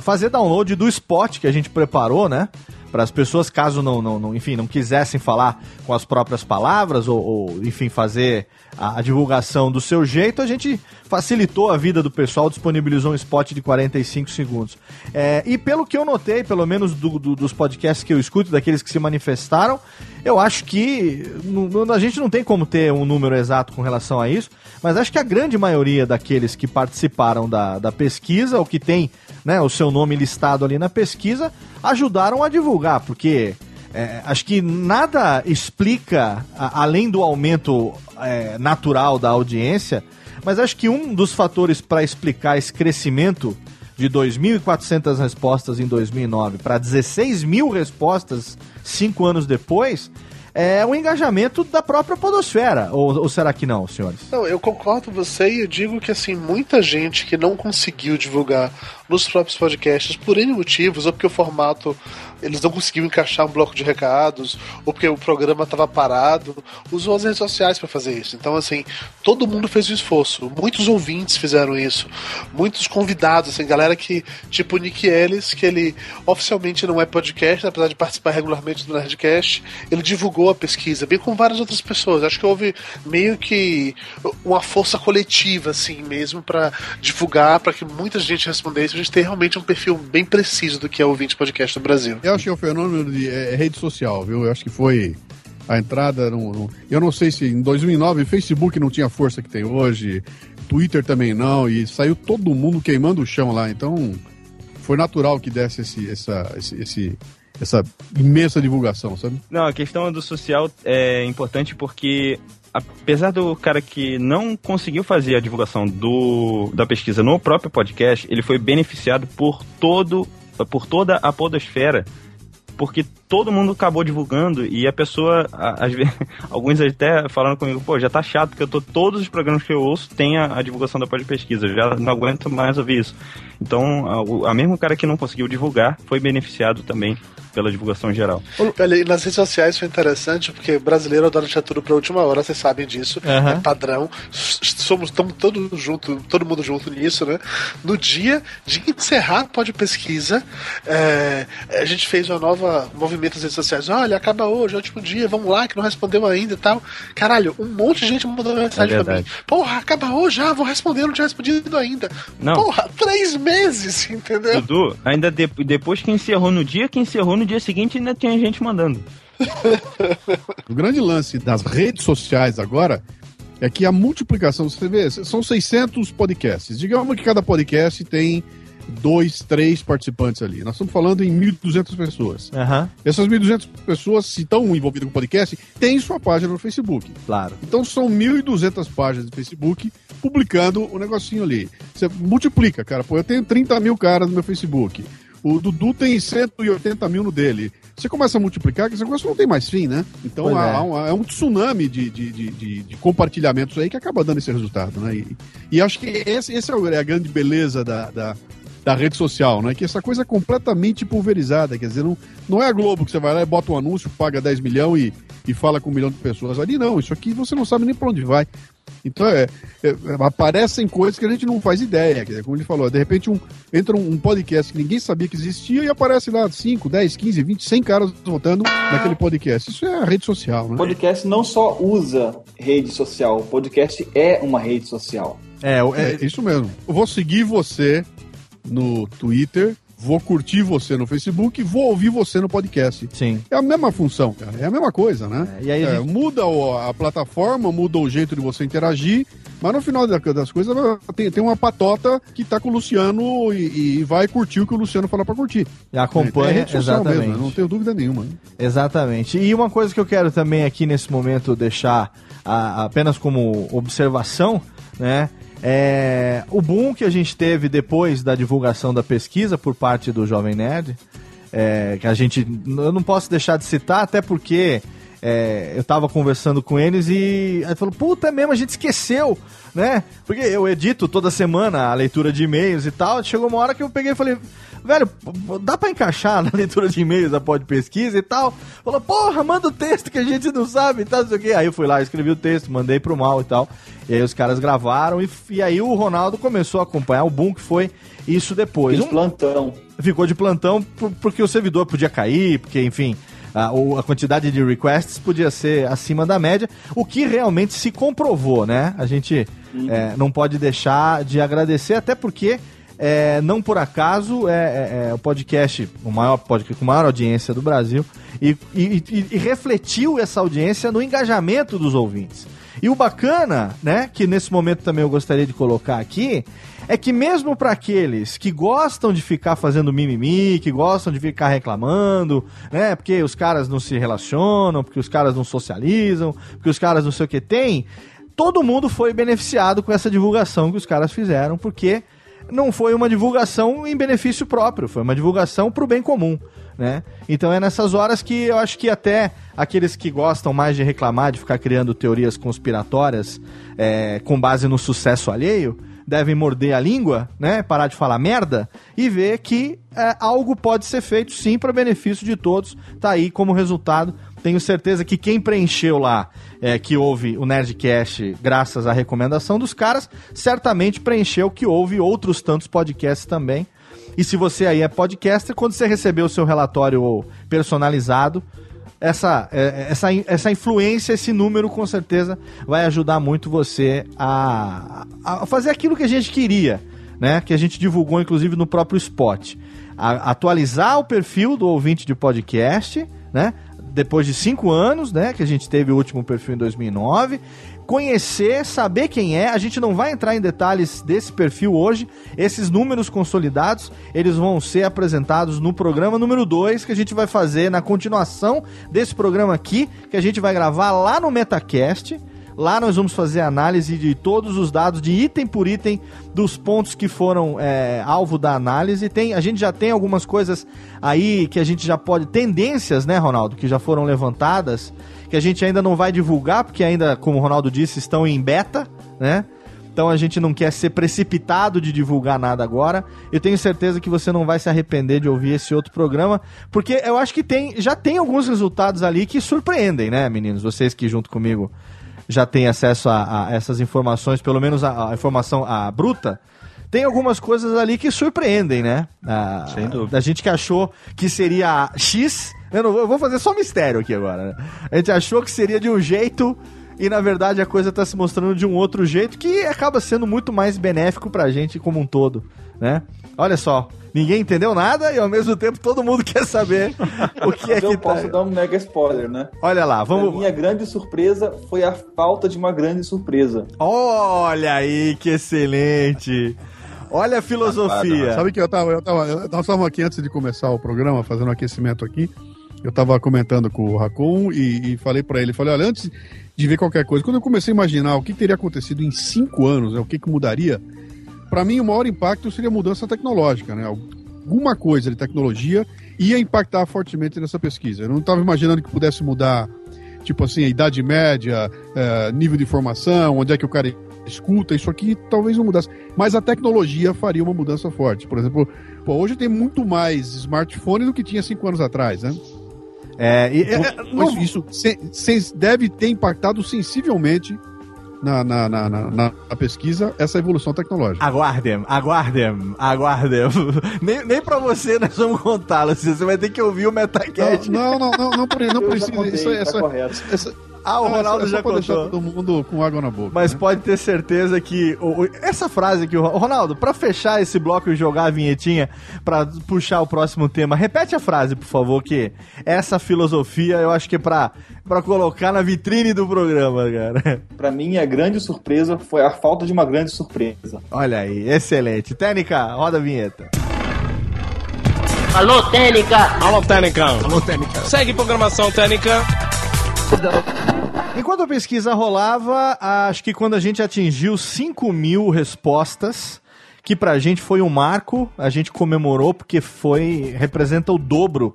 S1: fazer download do spot que a gente preparou, né? Para as pessoas, caso não, não, não, enfim, não quisessem falar com as próprias palavras ou, ou enfim, fazer a, a, divulgação do seu jeito, a gente facilitou a vida do pessoal, disponibilizou um spot de 45 segundos. É, e pelo que eu notei, pelo menos do, do, dos podcasts que eu escuto, daqueles que se manifestaram, eu acho que a gente não tem como ter um número exato com relação a isso, mas acho que a grande maioria daqueles que participaram da, da pesquisa, ou que tem né, o seu nome listado ali na pesquisa, ajudaram a divulgar, porque é, acho que nada explica, a, além do aumento é, natural da audiência, mas acho que um dos fatores para explicar esse crescimento de 2.400 respostas em 2009 para 16 mil respostas cinco anos depois é o engajamento da própria podosfera. Ou, ou, será que não, senhores?
S4: Não, eu concordo com você e eu digo que assim, muita gente que não conseguiu divulgar nos próprios podcasts por N motivos, ou porque o formato eles não conseguiam encaixar um bloco de recados, ou porque o programa estava parado, usou as redes sociais para fazer isso. Então, assim, todo mundo fez o esforço. Muitos ouvintes fizeram isso, muitos convidados, assim, galera que, tipo o Nick Ellis, que ele oficialmente não é podcast, apesar de participar regularmente do Nerdcast, ele divulgou a pesquisa, bem com várias outras pessoas. Acho que houve meio que uma força coletiva, assim, mesmo, para divulgar, para que muita gente respondesse, gente ter realmente um perfil bem preciso do que é o ouvinte podcast do Brasil.
S5: Eu acho que é um fenômeno de é, rede social, viu? Eu acho que foi a entrada no, no, Eu não sei se em 2009 Facebook não tinha a força que tem hoje, Twitter também não, e saiu todo mundo queimando o chão lá. Então foi natural que desse esse, essa, esse, esse essa imensa divulgação, sabe?
S6: Não, a questão do social é importante porque apesar do cara que não conseguiu fazer a divulgação do, da pesquisa no próprio podcast, ele foi beneficiado por todo por toda a podosfera, porque todo mundo acabou divulgando e a pessoa, às vezes, (laughs) alguns até falando comigo, pô, já tá chato, porque eu tô, todos os programas que eu ouço tem a, a divulgação da pós pesquisa, já não aguento mais ouvir isso. Então, a, a mesmo cara que não conseguiu divulgar foi beneficiado também pela divulgação geral.
S4: Olha, nas redes sociais foi interessante, porque brasileiro adora deixar tudo pra última hora, vocês sabem disso, uhum. é padrão. Somos estamos todo junto, todo mundo junto nisso, né? No dia de encerrar pode pesquisa, é, a gente fez uma nova movimento nas redes sociais. Olha, acaba hoje, é o último dia, vamos lá, que não respondeu ainda e tal. Caralho, um monte de gente mandou mensagem é pra mim. Porra, acaba hoje, já, ah, vou responder, não tinha respondido ainda.
S6: Não.
S4: Porra, três meses, (laughs) entendeu?
S6: Dudu, ainda de, depois que encerrou no dia que encerrou no dia seguinte ainda tinha gente mandando.
S5: o grande lance das redes sociais agora é que a multiplicação, você vê, são 600 podcasts. Digamos que cada podcast tem dois, três participantes ali. Nós estamos falando em 1.200 pessoas.
S1: Uhum.
S5: Essas 1.200 pessoas, se estão envolvidas com o podcast, têm sua página no Facebook.
S1: Claro.
S5: Então são 1.200 páginas do Facebook publicando o negocinho ali. Você multiplica, cara. Pô, eu tenho 30 mil caras no meu Facebook. O Dudu tem 180 mil no dele. Você começa a multiplicar, que esse negócio não tem mais fim, né? Então há, é. Um, é um tsunami de, de, de, de, compartilhamentos aí que acaba dando esse resultado, né? E, e acho que esse, esse é, é a grande beleza da, da, da, rede social, né? Que essa coisa é completamente pulverizada. Quer dizer, não, não é a Globo que você vai lá e bota um anúncio, paga 10 milhões e, e fala com um milhão de pessoas. Ali não, isso aqui você não sabe nem para onde vai. Então, é, é, aparecem coisas que a gente não faz ideia. Como ele falou, de repente um, entra um, um, podcast que ninguém sabia que existia e aparece lá 5, 10, 15, 20, 100 caras votando naquele podcast. Isso é a rede social, né?
S7: Podcast não só usa rede social, podcast é uma rede social.
S5: É, é, é isso mesmo. Eu vou seguir você no Twitter, vou curtir você no Facebook, vou ouvir você no podcast.
S1: Sim.
S5: É a mesma função, cara. É a mesma coisa, né?
S1: É, e aí
S5: é,
S1: gente...
S5: Muda a plataforma, muda o jeito de você interagir, mas no final das coisas tem, tem uma patota que tá com o Luciano e, e vai curtir o que o Luciano falar pra curtir.
S1: E acompanha, é, é exatamente. Mesmo,
S5: não tenho dúvida nenhuma.
S1: Exatamente. E uma coisa que eu quero também aqui nesse momento deixar a, apenas como observação, né? É, o boom que a gente teve depois da divulgação da pesquisa por parte do Jovem Nerd, é, que a gente. Eu não posso deixar de citar, até porque é, eu tava conversando com eles e aí falou, puta é mesmo, a gente esqueceu, né? Porque eu edito toda semana a leitura de e-mails e tal. Chegou uma hora que eu peguei e falei, velho, dá pra encaixar na (laughs) leitura de e-mails da Pod Pesquisa e tal? Falou, porra, manda o texto que a gente não sabe e tal, não sei o quê. Aí eu fui lá, escrevi o texto, mandei pro mal e tal. E aí os caras gravaram e, e aí o Ronaldo começou a acompanhar o boom que foi isso depois.
S7: Fiz plantão.
S1: Ficou de plantão por- porque o servidor podia cair, porque, enfim, a, o- a quantidade de requests podia ser acima da média, o que realmente se comprovou, né? A gente é, não pode deixar de agradecer, até porque. é, não por acaso é, é- é o podcast, o maior podcast com maior audiência do Brasil, e, e- e- e refletiu essa audiência no engajamento dos ouvintes. E o bacana, né, que nesse momento também eu gostaria de colocar aqui, é que mesmo para aqueles que gostam de ficar fazendo mimimi, que gostam de ficar reclamando, né, porque os caras não se relacionam, porque os caras não socializam, porque os caras não sei o que tem, todo mundo foi beneficiado com essa divulgação que os caras fizeram, porque não foi uma divulgação em benefício próprio, foi uma divulgação para o bem comum. Né? Então é nessas horas que eu acho que até aqueles que gostam mais de reclamar, de ficar criando teorias conspiratórias é, com base no sucesso alheio, devem morder a língua, né? Parar de falar merda e ver que é, algo pode ser feito sim para benefício de todos. Tá aí como resultado. Tenho certeza que quem preencheu lá, é, que houve o Nerdcast graças à recomendação dos caras, certamente preencheu que houve outros tantos podcasts também. E se você aí é podcaster, quando você receber o seu relatório personalizado, essa, é, essa, essa influência, esse número, com certeza vai ajudar muito você a, a fazer aquilo que a gente queria, né? Que a gente divulgou, inclusive, no próprio Spot. A- atualizar o perfil do ouvinte de podcast, né? Depois de cinco anos, né? Que a gente teve o último perfil em 2009 conhecer, saber quem é. A gente não vai entrar em detalhes desse perfil hoje. Esses números consolidados, eles vão ser apresentados no programa número 2 que a gente vai fazer na continuação desse programa aqui, que a gente vai gravar lá no Metacast. Lá nós vamos fazer análise de todos os dados, de item por item, dos pontos que foram é, alvo da análise. Tem, a gente já tem algumas coisas aí que a gente já pode. Tendências, né, Ronaldo, que já foram levantadas, que a gente ainda não vai divulgar, porque ainda, como o Ronaldo disse, estão em beta, né? Então a gente não quer ser precipitado de divulgar nada agora. Eu tenho certeza que você não vai se arrepender de ouvir esse outro programa, porque eu acho que tem, já tem alguns resultados ali que surpreendem, né, meninos? Vocês que junto comigo já têm acesso a, a essas informações, pelo menos a, a informação a bruta. Tem algumas coisas ali que surpreendem, né? A,
S6: Sem dúvida.
S1: Da gente que achou que seria X. Eu, não, vou- eu vou fazer só mistério aqui agora, né? A gente achou que seria de um jeito e na verdade a coisa tá se mostrando de um outro jeito que acaba sendo muito mais benéfico pra gente como um todo, né? Olha só, ninguém entendeu nada e ao mesmo tempo todo mundo (laughs) quer saber o que é
S7: Mas
S1: que
S7: eu
S1: tá.
S7: posso dar um mega spoiler, né?
S1: Olha lá,
S7: A
S1: vamos.
S7: minha grande surpresa foi a falta de uma grande surpresa.
S1: Olha aí que excelente. Olha a filosofia.
S5: Sabe que eu tava, eu tava, eu- nós estávamos aqui antes de começar o programa, fazendo um aquecimento aqui. Eu tava comentando com o Racon e, e falei pra ele, falei, olha, antes de ver qualquer coisa, quando eu comecei a imaginar o que teria acontecido em cinco anos, né, o que, que mudaria, pra mim o maior impacto seria a mudança tecnológica, né? Alguma coisa de tecnologia ia impactar fortemente nessa pesquisa. Eu não estava imaginando que pudesse mudar, tipo assim, a idade média, eh, nível de informação, onde é que o cara escuta, isso aqui talvez não mudasse. Mas a tecnologia faria uma mudança forte. Por exemplo, pô, hoje tem muito mais smartphone do que tinha cinco anos atrás, né?
S1: É, e- é,
S5: Então,
S1: não-
S5: isso se- se- deve ter impactado sensivelmente na, na, na, na- na pesquisa essa evolução tecnológica.
S1: Aguardem, aguardem, aguardem. (laughs) nem, nem pra você nós vamos Luciano. Você vai ter que ouvir o Metacast.
S5: Não, não, não, não, não precisa.
S7: contei,
S5: Isso, é-
S7: tá
S5: essa,
S7: correto.
S5: essa,
S1: Ah, o
S5: não,
S1: Ronaldo
S5: é só
S1: já contou.
S5: todo mundo com água na boca.
S1: Mas
S5: né?
S1: pode ter certeza que o- o- essa frase que o Ronaldo, pra fechar esse bloco e jogar a vinhetinha pra puxar o próximo tema, repete a frase, por favor, que essa filosofia eu acho que é pra, pra colocar na vitrine do programa, cara. (laughs)
S7: Pra mim, a grande surpresa foi a falta de uma grande surpresa.
S1: Olha aí, excelente. Técnica, roda a vinheta.
S8: Alô, Técnica!
S3: Alô, Técnica. Alô, Técnica. Segue programação Técnica.
S1: Enquanto a pesquisa rolava, acho que quando a gente atingiu 5 mil respostas, que pra gente foi um marco, a gente comemorou porque foi representa o dobro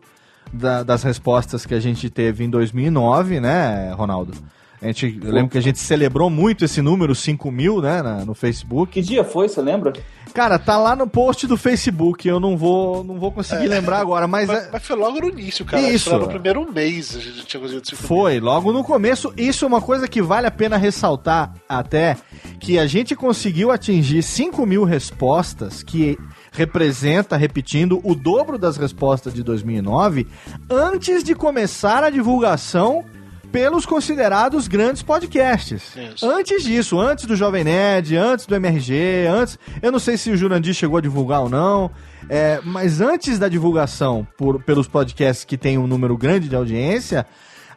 S1: da- das respostas que a gente teve em 2009, né, Ronaldo? A gente, eu lembro que a gente celebrou muito esse número, 5 mil, né, na- no Facebook.
S7: Que dia foi, você lembra?
S1: Cara, tá lá no post do Facebook, eu não vou, não vou conseguir lembrar agora, mas...
S4: Mas,
S1: é-
S4: mas foi logo no início, cara.
S1: Isso.
S4: Foi no primeiro mês a gente tinha conseguido 5
S1: Foi, logo no começo. Isso é uma coisa que vale a pena ressaltar até, que a gente conseguiu atingir 5 mil respostas, que representa, repetindo, o dobro das respostas de 2009, antes de começar a divulgação pelos considerados grandes podcasts.
S4: Isso.
S1: Antes disso, antes do Jovem Nerd, antes do MRG, antes. Eu não sei se o Jurandir chegou a divulgar ou não. é, mas antes da divulgação por- pelos podcasts que tem um número grande de audiência,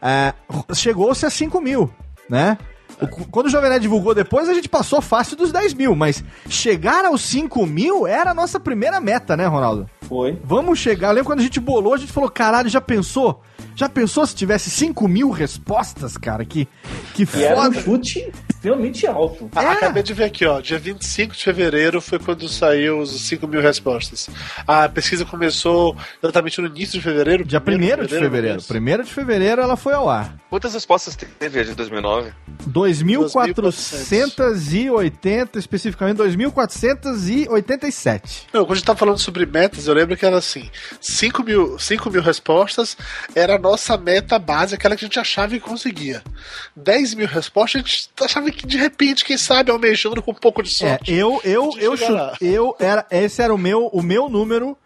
S1: é, chegou-se a 5 mil, né? O- quando o Jovem Nerd divulgou depois, a gente passou fácil dos 10 mil, mas chegar aos 5 mil era a nossa primeira meta, né, Ronaldo?
S7: Foi.
S1: Vamos chegar. Eu lembro quando a gente bolou, a gente falou: caralho, já pensou? Já pensou se tivesse 5 mil respostas, cara? Que, que
S7: E era um
S1: foda.
S7: chute extremamente alto.
S4: Ah,
S1: É.
S4: Acabei de ver aqui, ó. Dia 25 de fevereiro foi quando saiu os 5 mil respostas. A pesquisa começou exatamente no início de fevereiro.
S1: Dia 1 de fevereiro.
S4: no mês.
S1: 1 de fevereiro ela foi ao ar.
S2: Quantas respostas teve de 2009?
S1: 2.480, especificamente 2.487.
S4: Não, quando a gente tava falando sobre metas, eu lembro que era assim: 5 mil, 5 mil respostas era a nossa meta base, aquela que a gente achava que conseguia. 10 mil respostas, a gente achava que de repente, quem sabe, almejando com um pouco de
S1: É,
S4: sorte.
S1: eu, eu,
S4: eu
S1: eu,
S4: lá.
S1: chu- eu era, esse era o meu, o meu número,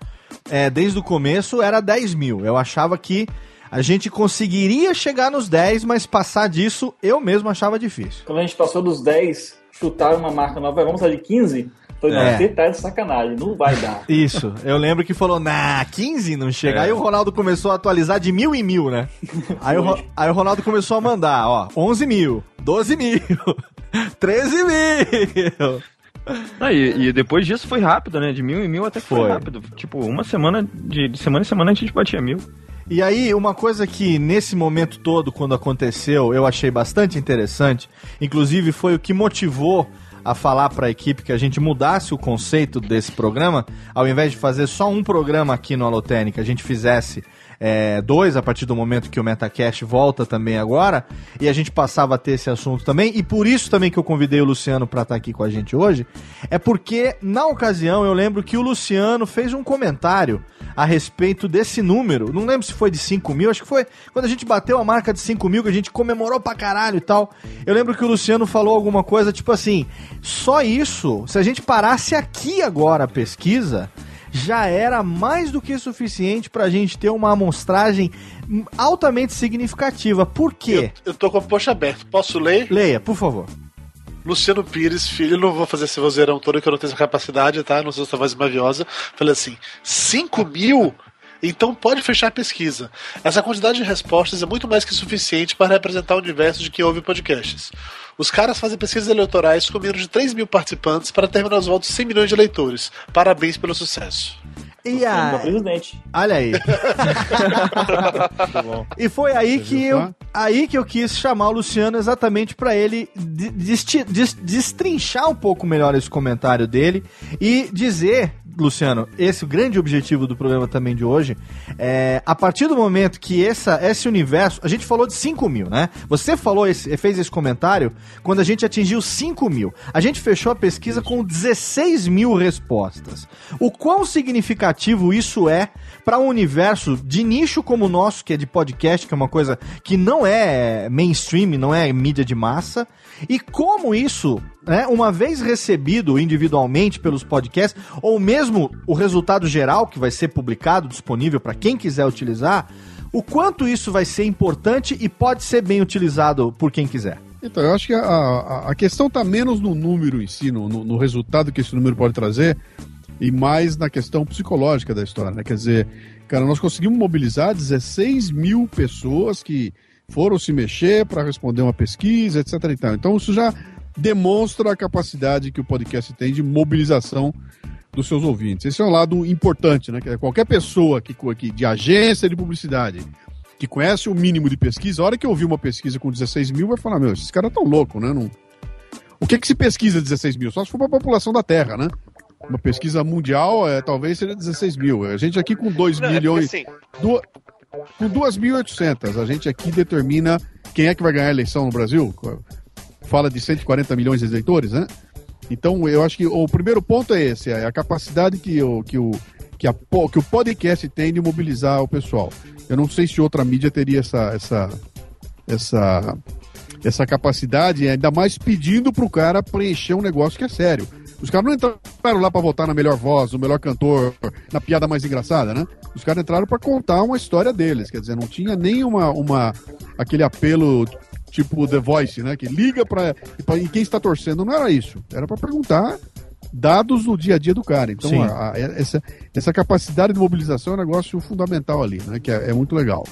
S1: é, desde o começo, era 10 mil. Eu achava que a gente conseguiria chegar nos 10, mas passar disso eu mesmo achava difícil.
S7: Quando a gente passou dos 10, chutaram uma marca nova, vamos sair de 15? Falei, não,
S1: É.
S7: você tá de sacanagem, não vai dar. (laughs)
S1: Isso, eu lembro que falou, nah, 15 não chega.
S6: É.
S1: Aí o Ronaldo começou a atualizar de mil em mil, né? (laughs) Aí o, aí o Ronaldo começou a mandar, ó, 11 mil, 12 mil, (laughs) 13 mil.
S6: Ah, e, e depois disso foi rápido, né? De mil em mil até que foi,
S1: Foi.
S6: rápido. Tipo, uma semana, de, de semana em semana a gente batia mil.
S1: E aí, uma coisa que nesse momento todo, quando aconteceu, eu achei bastante interessante, inclusive foi o que motivou a falar para a equipe que a gente mudasse o conceito desse programa, ao invés de fazer só um programa aqui no Alotênica, a gente fizesse é, dois a partir do momento que o Metacast volta também agora, e a gente passava a ter esse assunto também, e por isso também que eu convidei o Luciano para estar aqui com a gente hoje, é porque na ocasião eu lembro que o Luciano fez um comentário a respeito desse número. Não lembro se foi de 5 mil, acho que foi quando a gente bateu a marca de 5 mil, que a gente comemorou pra caralho e tal. Eu lembro que o Luciano falou alguma coisa tipo assim: só isso, se a gente parasse aqui agora a pesquisa, já era mais do que suficiente pra gente ter uma amostragem altamente significativa. Por quê?
S4: Eu tô com a poxa aberta. Posso ler?
S1: Leia, por favor.
S4: Luciano Pires, filho, não vou fazer esse vozeirão todo que eu não tenho essa capacidade, tá? Não sou essa voz maviosa. Falei assim: 5 mil? Então pode fechar a pesquisa. Essa quantidade de respostas é muito mais que suficiente para representar o universo de quem ouve podcasts. Os caras fazem pesquisas eleitorais com menos de 3 mil participantes para terminar os votos de 100 milhões de eleitores. Parabéns pelo sucesso.
S1: E a...
S7: presidente.
S1: Olha aí. E foi aí
S5: Você
S1: que
S5: viu
S1: eu, aí que eu quis chamar o Luciano exatamente pra ele destrinchar um pouco melhor esse comentário dele e dizer, Luciano, esse o grande objetivo do programa também de hoje, é a partir do momento que essa, esse universo, a gente falou de 5 mil, né? Você falou esse, fez esse comentário quando a gente atingiu 5 mil. A gente fechou a pesquisa com 16 mil respostas. O quão significativo isso é para um universo de nicho como o nosso, que é de podcast, que é uma coisa que não é mainstream, não é mídia de massa, e como isso, né, uma vez recebido individualmente pelos podcasts, ou mesmo o resultado geral que vai ser publicado, disponível para quem quiser utilizar, o quanto isso vai ser importante e pode ser bem utilizado por quem quiser.
S5: Então, eu acho que a, a, a questão está menos no número em si, no, no, resultado que esse número pode trazer, e mais na questão psicológica da história, né? Quer dizer, cara, nós conseguimos mobilizar 16 mil pessoas que foram se mexer para responder uma pesquisa, etc. Então, isso já demonstra a capacidade que o podcast tem de mobilização dos seus ouvintes. Esse é um lado importante, né? Que qualquer pessoa que, que de agência de publicidade que conhece o mínimo de pesquisa, a hora que ouvir uma pesquisa com 16 mil, vai falar, meu, esses caras tão loucos, né? Não... O que que se pesquisa 16 mil? Só se for para a população da Terra, né? Uma pesquisa mundial, é, talvez seja 16 mil. A gente aqui com 2
S2: Não, é
S5: milhões...
S2: assim,
S5: du- Com 2.800, a gente aqui determina quem é que vai ganhar a eleição no Brasil. Fala de 140 milhões de eleitores, né? Então, eu acho que o primeiro ponto é esse, é a capacidade que o, que o, que, a, que o podcast tem de mobilizar o pessoal. Eu não sei se outra mídia teria essa, essa, essa, essa capacidade, ainda mais pedindo pro cara preencher um negócio que é sério. Os caras não entraram lá para votar na melhor voz, no melhor cantor, na piada mais engraçada, né? Os caras entraram para contar uma história deles, quer dizer, não tinha nem uma, uma aquele apelo tipo The Voice, né? Que liga para e quem está torcendo. Não era isso. Era para perguntar dados do dia a dia do cara. Então, a, a, essa, essa capacidade de mobilização é um negócio fundamental ali, né? Que é, é, muito legal.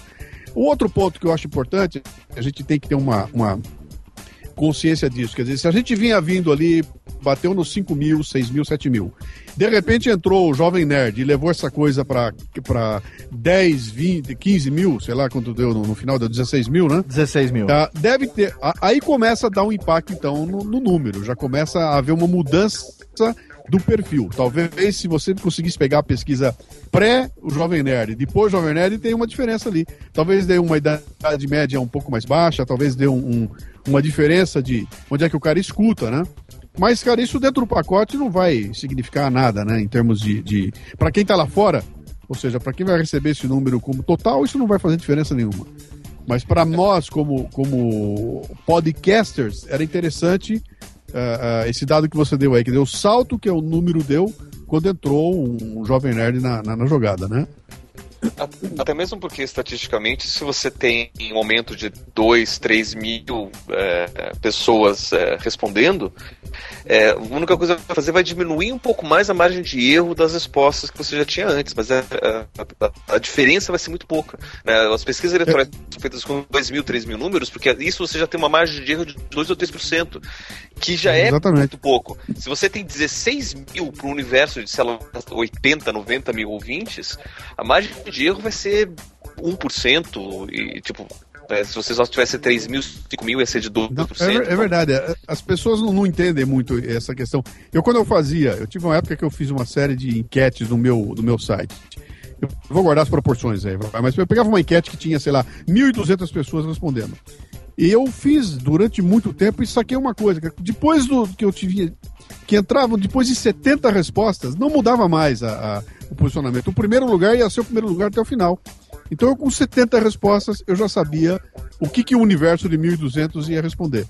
S5: O outro ponto que eu acho importante, a gente tem que ter uma, uma consciência disso. Quer dizer, se a gente vinha vindo ali, bateu nos 5 mil, 6 mil, 7 mil. De repente entrou o Jovem Nerd e levou essa coisa para 10, 20, 15 mil, sei lá quanto deu no, no final, deu 16 mil, né?
S1: 16 mil.
S5: Tá, deve ter. Aí começa a dar um impacto, então, no, no número. Já começa a haver uma mudança do perfil. Talvez se você conseguisse pegar a pesquisa pré o Jovem Nerd, depois o Jovem Nerd, tem uma diferença ali. Talvez dê uma idade média um pouco mais baixa, talvez dê um, um, uma diferença de onde é que o cara escuta, né? Mas, cara, isso dentro do pacote não vai significar nada, né? Em termos de. de... para quem tá lá fora, ou seja, para quem vai receber esse número como total, isso não vai fazer diferença nenhuma. Mas para nós, como, como podcasters, era interessante uh, uh, esse dado que você deu aí, que deu o salto que o número deu quando entrou um, um jovem nerd na, na, na jogada, né?
S2: Até mesmo porque, estatisticamente, se você tem um aumento de 2, 3 mil é, pessoas é, respondendo, é, a única coisa que vai fazer vai diminuir um pouco mais a margem de erro das respostas que você já tinha antes, mas é, é, a, a, a diferença vai ser muito pouca. Né? As pesquisas eleitorais são feitas com 2 mil, 3 mil números, porque isso você já tem uma margem de erro de 2 ou 3%, que já é Exatamente. muito pouco. Se você tem 16 mil para um universo de, sei lá, 80, 90 mil ouvintes, a margem de erro vai ser 1%, e tipo, é, se você só tivesse 3 mil, 5 mil, ia ser de 12%. Não,
S5: é, é, verdade, as pessoas não, não, entendem muito essa questão. Eu, quando eu fazia, eu tive uma época que eu fiz uma série de enquetes no meu, no meu site. Eu vou guardar as proporções aí, mas eu pegava uma enquete que tinha, sei lá, 1.200 pessoas respondendo. E eu fiz durante muito tempo e saquei uma coisa, depois do que eu tive, que entravam, depois de 70 respostas, não mudava mais a, a o posicionamento. O primeiro lugar ia ser o primeiro lugar até o final. Então, eu, com 70 respostas, eu já sabia o que, que o universo de 1.200 ia responder.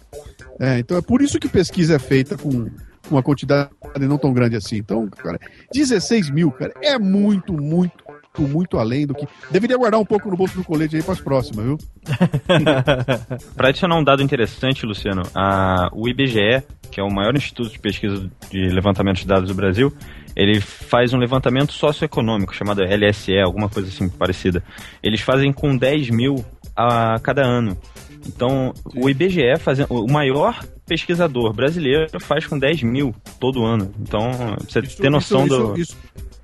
S5: É, então, é por isso que pesquisa é feita com uma quantidade não tão grande assim. Então, cara, 16 mil, cara, é muito, muito, muito além do que. Deveria guardar um pouco no bolso do colete aí para as próximas, viu? (laughs)
S6: para adicionar um dado interessante, Luciano, a, o IBGE, que é o maior instituto de pesquisa de levantamento de dados do Brasil, ele faz um levantamento socioeconômico chamado LSE, alguma coisa assim parecida. Eles fazem com 10 mil a cada ano. Então, o IBGE, fazendo, o maior pesquisador brasileiro, faz com 10 mil todo ano. Então, você isso, ter noção
S5: isso,
S6: do.
S5: Isso,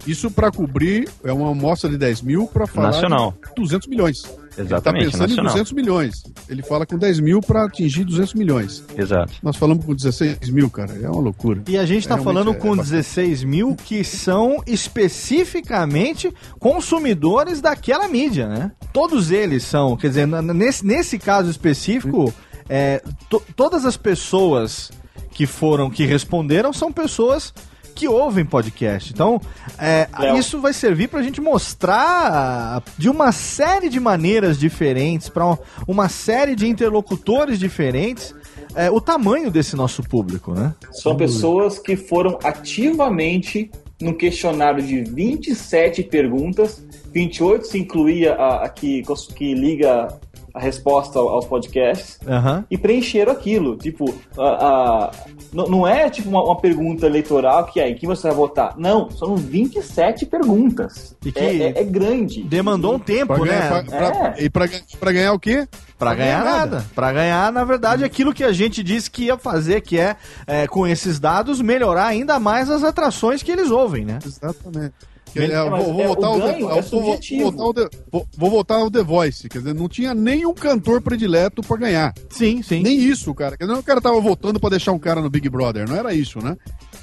S5: isso para cobrir é uma amostra de 10 mil para falar
S6: Nacional.
S5: 200 milhões.
S6: Exatamente.
S5: Ele tá pensando nacional. em 200 milhões. Ele fala com 10 mil para atingir 200 milhões.
S6: Exato.
S5: Nós falamos com 16 mil, cara. É uma loucura.
S1: E a gente está é, falando com é 16 mil que são especificamente consumidores daquela mídia, né? Todos eles são, quer dizer, nesse, nesse caso específico, é, to, todas as pessoas que foram, que responderam, são pessoas que ouvem podcast. Então, é, isso vai servir para a gente mostrar de uma série de maneiras diferentes, para uma série de interlocutores diferentes, é, o tamanho desse nosso público, né?
S7: São pessoas que foram ativamente no questionário de 27 perguntas, 28 se incluía a, a que, que liga a resposta aos podcasts
S1: uhum.
S7: e preencheram aquilo. Tipo, a, a não é tipo uma, uma, pergunta eleitoral que é em que você vai votar. Não, são 27 perguntas.
S1: E que
S7: é, é, é grande.
S1: Demandou um tempo, pra
S5: né? Ganhar, pra, pra, é. E pra, pra, ganhar o quê?
S1: Pra, ganhar, ganhar nada. nada. Pra ganhar, na verdade, aquilo que a gente disse que ia fazer, que é, é com esses dados, melhorar ainda mais as atrações que eles ouvem, né?
S5: Exatamente. É, vou, voltar ao The, voltar ao The Voice, quer dizer, não tinha nenhum cantor predileto para ganhar.
S1: Sim, sim.
S5: Nem isso, cara. Quer dizer, o cara tava votando para deixar um cara no Big Brother, não era isso, né?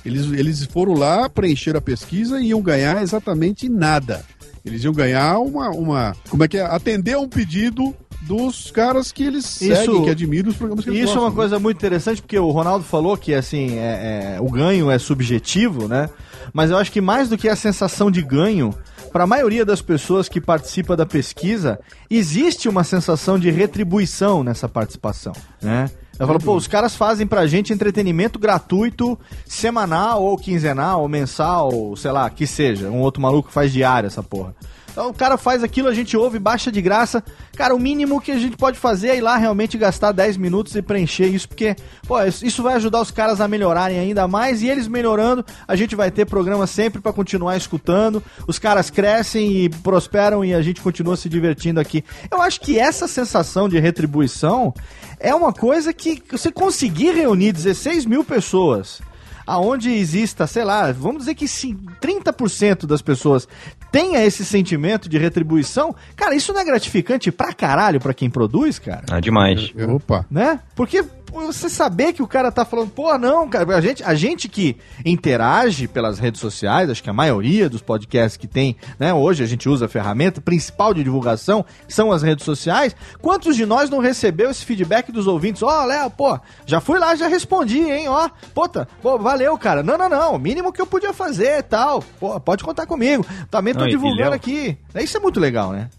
S5: Eles, eles foram lá, preencheram a pesquisa e iam ganhar exatamente nada. Eles iam ganhar uma, uma. Como é que é? Atender a um pedido dos caras que eles
S1: Isso-
S5: seguem, que admiram os programas que eles
S1: Isso é
S5: gostam,
S1: uma
S5: né?
S1: coisa muito interessante, porque o Ronaldo falou que assim, é- é, o ganho é subjetivo, né? Mas eu acho que mais do que a sensação de ganho, para a maioria das pessoas que participa da pesquisa, existe uma sensação de retribuição nessa participação, né? Eu falo, pô, os caras fazem pra gente entretenimento gratuito, semanal, ou quinzenal, ou mensal, ou sei lá, que seja. Um outro maluco faz diário essa porra. Então o cara faz aquilo, a gente ouve, baixa de graça. Cara, o mínimo que a gente pode fazer é ir lá realmente gastar 10 minutos e preencher isso, porque, pô, isso vai ajudar os caras a melhorarem ainda mais e eles melhorando, a gente vai ter programa sempre pra continuar escutando. Os caras crescem e prosperam e a gente continua se divertindo aqui. Eu acho que essa sensação de retribuição é uma coisa que você conseguir reunir 16 mil pessoas aonde exista, sei lá, vamos dizer que sim, 30% das pessoas tenha esse sentimento de retribuição, cara, isso não é gratificante pra caralho pra quem produz, cara?
S6: Ah, demais.
S5: Opa.
S1: Né? Porque você saber que o cara tá falando, pô, não, cara, a gente, a gente que interage pelas redes sociais, acho que a maioria dos podcasts que tem, né, hoje a gente usa a ferramenta principal de divulgação são as redes sociais. Quantos de nós não recebeu esse feedback dos ouvintes? Ó, Léo, pô, já fui lá, já respondi, hein, ó. Puta, pô, valeu, cara. Não, não, não, o mínimo que eu podia fazer e tal. Pô, pode contar comigo. Também tô
S6: Não,
S1: divulgando aqui. Isso é muito legal, né?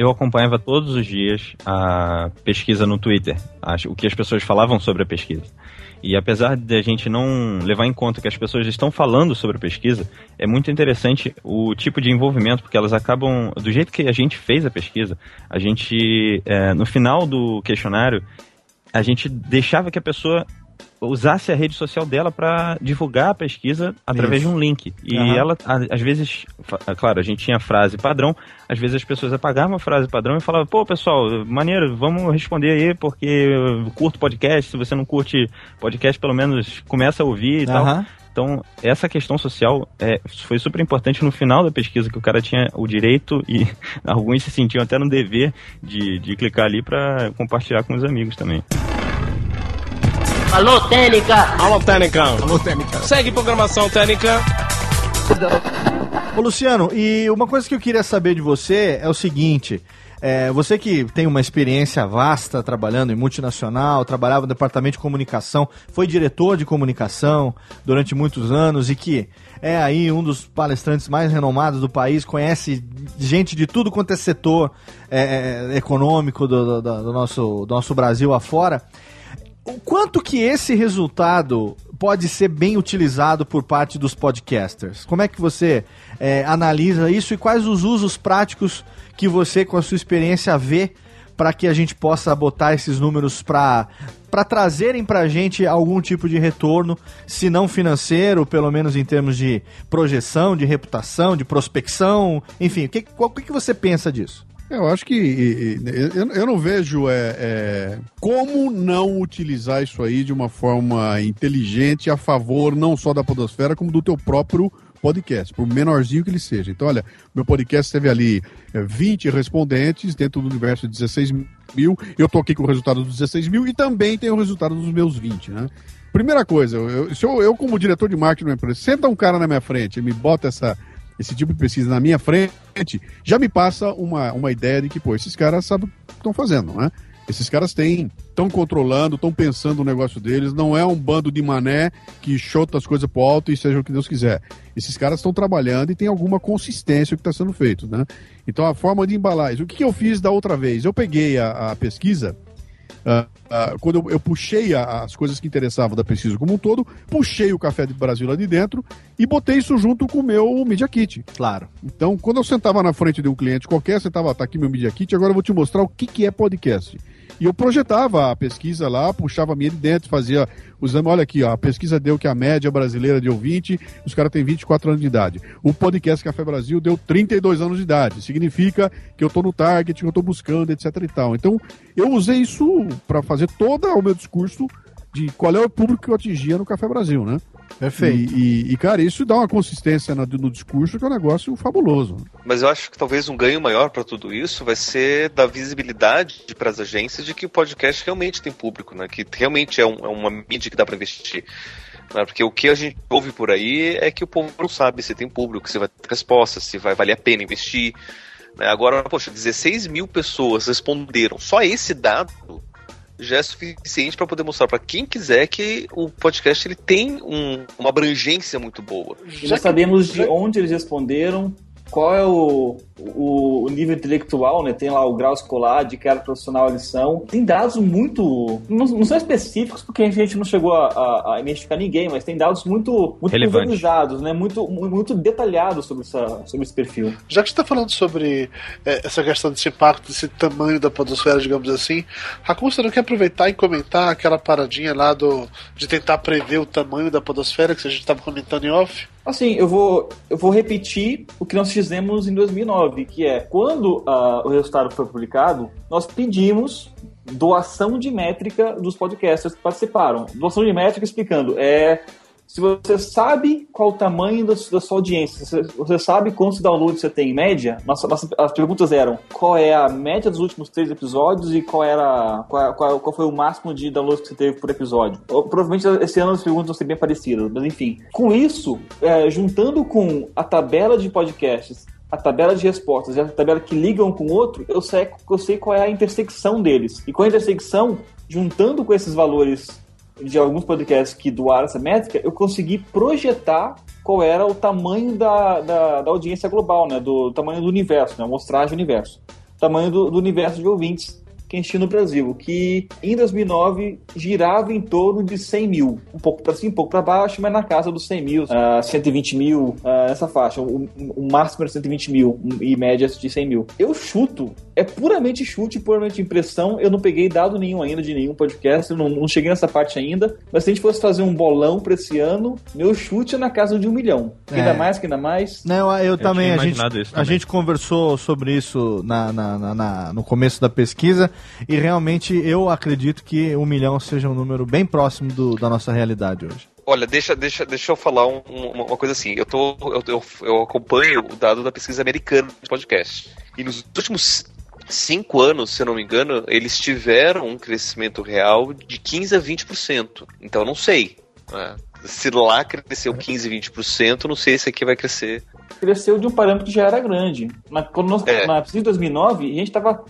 S6: Eu acompanhava todos os dias a pesquisa no Twitter, o que as pessoas falavam sobre a pesquisa. E apesar de a gente não levar em conta que as pessoas estão falando sobre a pesquisa, é muito interessante o tipo de envolvimento, porque elas acabam, do jeito que a gente fez a pesquisa, a gente, é, no final do questionário, a gente deixava que a pessoa usasse a rede social dela para divulgar a pesquisa através
S1: Isso.
S6: de um link. E
S1: Aham.
S6: ela, às vezes, fa- claro, a gente tinha a frase padrão, às vezes as pessoas apagavam a frase padrão e falavam, pô, pessoal, maneiro, vamos responder aí, porque eu curto podcast, se você não curte podcast, pelo menos começa a ouvir e tal.
S1: Aham.
S6: Então, essa questão social é, foi super importante no final da pesquisa, que o cara tinha o direito e (laughs) alguns se sentiam até no dever de, de clicar ali para compartilhar com os amigos também.
S8: Alô, Técnica!
S3: Alô, Técnica. Alô, Técnica. Segue programação Técnica.
S1: Ô Luciano, e uma coisa que eu queria saber de você é o seguinte. é, você que tem uma experiência vasta trabalhando em multinacional, trabalhava no departamento de comunicação, foi diretor de comunicação durante muitos anos e que é aí um dos palestrantes mais renomados do país, conhece gente de tudo quanto é setor é, é, econômico do, do- do nosso, do nosso Brasil afora. O quanto que esse resultado pode ser bem utilizado por parte dos podcasters? Como é que você é, analisa isso e quais os usos práticos que você, com a sua experiência, vê para que a gente possa botar esses números para para trazerem para a gente algum tipo de retorno, se não financeiro, pelo menos em termos de projeção, de reputação, de prospecção, enfim, o que, o que você pensa disso?
S5: Eu acho que eu, não vejo é, é, como não utilizar isso aí de uma forma inteligente a favor não só da podosfera, como do teu próprio podcast, por menorzinho que ele seja. Então, olha, meu podcast teve ali é, 20 respondentes dentro do universo de 16 mil. Eu tô aqui com o resultado dos 16 mil e também tem o resultado dos meus 20, né? Primeira coisa, eu, se eu, eu como diretor de marketing de uma empresa, senta um cara na minha frente e me bota essa, esse tipo de pesquisa na minha frente, já me passa uma, uma ideia de que, pô, esses caras sabem o que estão fazendo, né? Esses caras têm, estão controlando, estão pensando o negócio deles, não é um bando de mané que chota as coisas pro alto e seja o que Deus quiser. Esses caras estão trabalhando e tem alguma consistência que está sendo feito, né? Então a forma de embalar isso. O que, que eu fiz da outra vez? Eu peguei a, a pesquisa, ah, quando eu, eu puxei a- as coisas que interessavam da pesquisa como um todo, puxei o Café do Brasil lá de dentro e botei isso junto com o meu Media Kit.
S1: Claro.
S5: Então, quando eu sentava na frente de um cliente qualquer, você tava, tá aqui meu Media Kit, agora eu vou te mostrar o que, que é podcast. E eu projetava a pesquisa lá, puxava a minha de dentro, fazia o exame. Olha aqui, ó, a pesquisa deu que a média brasileira de ouvinte, os caras têm 24 anos de idade. O podcast Café Brasil deu 32 anos de idade. Significa que eu tô no target, que eu tô buscando, etc e tal. Então, eu usei isso para fazer todo o meu discurso de qual é o público que eu atingia no Café Brasil, né?
S1: Perfeito.
S5: E, e, e, cara, isso dá uma consistência no, no discurso que é um negócio fabuloso.
S2: Mas eu acho que talvez um ganho maior para tudo isso vai ser da visibilidade para as agências de que o podcast realmente tem público, né? Que realmente é, um- é uma mídia que dá para investir. Né? Porque o que a gente ouve por aí é que o povo não sabe se tem público, se vai ter resposta, se vai valer a pena investir. Né? Agora, poxa, 16 mil pessoas responderam. Só esse dado já é suficiente para poder mostrar para quem quiser que o podcast ele tem um, uma abrangência muito boa.
S7: E nós sabemos de onde eles responderam, qual é o, o, o, nível intelectual, né? Tem lá o grau escolar, de cada profissional eles são. Tem dados muito. Não, não são específicos, porque a gente não chegou a, a, a identificar ninguém, mas tem dados muito, muito organizados, né? Muito, muito detalhados sobre, essa, sobre esse perfil.
S4: Já que você está falando sobre é, essa questão desse impacto, desse tamanho da podosfera, digamos assim, Racun, você não quer aproveitar e comentar aquela paradinha lá do, de tentar prever o tamanho da podosfera que a gente estava comentando em off?
S7: Assim, eu vou, eu vou repetir o que nós fizemos em 2009, que é quando uh, o resultado foi publicado, nós pedimos doação de métrica dos podcasters que participaram. Doação de métrica explicando, é se você sabe qual o tamanho da, sua audiência, se você sabe quantos downloads você tem em média, nossa, nossa, as perguntas eram qual é a média dos últimos três episódios e qual era qual, qual, qual foi o máximo de downloads que você teve por episódio. Provavelmente esse ano as perguntas vão ser bem parecidas, mas enfim. Com isso, é, juntando com a tabela de podcasts a tabela de respostas e a tabela que ligam com o outro, eu sei, eu sei qual é a intersecção deles. E com a intersecção, juntando com esses valores de alguns podcasts que doaram essa métrica, eu consegui projetar qual era o tamanho da, da, da audiência global, né? Do tamanho do universo, né? Mostragem do universo. Tamanho do, do universo de ouvintes que enchia no Brasil, que em 2009 girava em torno de 100 mil, um pouco para cima, um pouco para baixo, mas na casa dos 100 mil, uh, 120 mil, uh, essa faixa. O, o, máximo era 120 mil e médias de 100 mil. Eu chuto, é puramente chute, puramente impressão. Eu não peguei dado nenhum ainda de nenhum podcast, não, não cheguei nessa parte ainda. Mas se a gente fosse fazer um bolão para esse ano, meu chute é na casa de um milhão. Que ainda é. mais, que ainda mais.
S1: Não, eu, eu também. A gente, também. a gente conversou sobre isso na, na, na, na no começo da pesquisa. E realmente eu acredito que um milhão seja um número bem próximo do, da nossa realidade hoje.
S2: Olha, deixa, deixa, deixa eu falar um, uma coisa assim. Eu, tô, eu, eu, eu, acompanho o dado da pesquisa americana de podcast. E nos últimos cinco anos, se eu não me engano, eles tiveram um crescimento real de 15 a 20%. Então não sei. Né? Se lá cresceu 15, 20%, não sei se aqui vai crescer.
S7: Cresceu de um parâmetro que já era grande. Na, quando nós, é. na pesquisa de 2009, a gente estava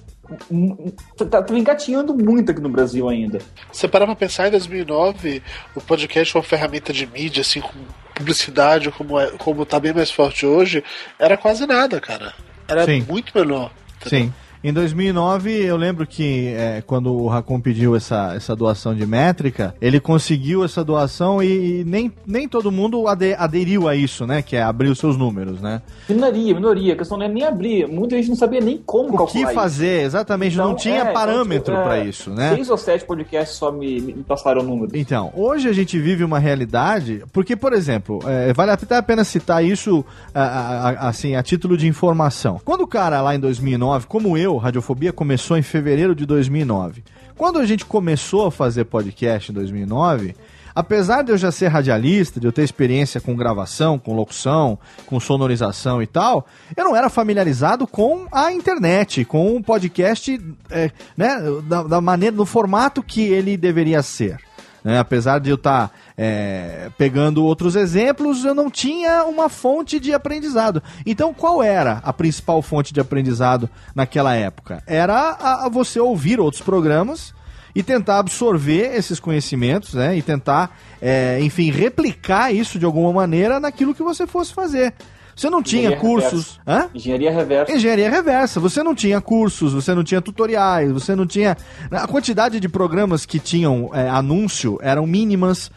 S7: tá, tá engatinhando muito aqui no Brasil ainda.
S4: Você parar pra pensar, em 2009, o podcast foi uma ferramenta de mídia, assim, com publicidade, como, é, como tá bem mais forte hoje, era quase nada, cara. Era Sim. muito menor.
S1: Entendeu? Sim. Em 2009, eu lembro que é, quando o Racon pediu essa, essa doação de métrica, ele conseguiu essa doação e, e nem, nem todo mundo ade, aderiu a isso, né? Que é abrir os seus números, né?
S7: Minoria, minoria. A questão não é nem abrir. Muita gente não sabia nem como
S1: o calcular que fazer, isso. exatamente. Então, não tinha é, então, parâmetro então, para é, isso, né?
S7: Seis ou sete podcasts só me, me passaram números.
S1: Então, hoje a gente vive uma realidade... Porque, por exemplo, é, vale até a pena citar isso a, a, assim, a título de informação. Quando o cara lá em 2009, como eu, Radiofobia começou em fevereiro de 2009. Quando a gente começou a fazer podcast em 2009, apesar de eu já ser radialista, de eu ter experiência com gravação, com locução, com sonorização e tal, eu não era familiarizado com a internet, com o podcast, é, né, da, da maneira, no formato que ele deveria ser. Né? Apesar de eu estar tá, é, pegando outros exemplos, eu não tinha uma fonte de aprendizado. Então, qual era a principal fonte de aprendizado naquela época? Era a, a você ouvir outros programas e tentar absorver esses conhecimentos, né? E tentar, é, enfim, replicar isso de alguma maneira naquilo que você fosse fazer. Você não tinha Engenharia cursos.
S7: Reversa. Hã? Engenharia reversa.
S1: Engenharia reversa. Você não tinha cursos, você não tinha tutoriais, você não tinha. A quantidade de programas que tinham é, anúncio eram mínimas.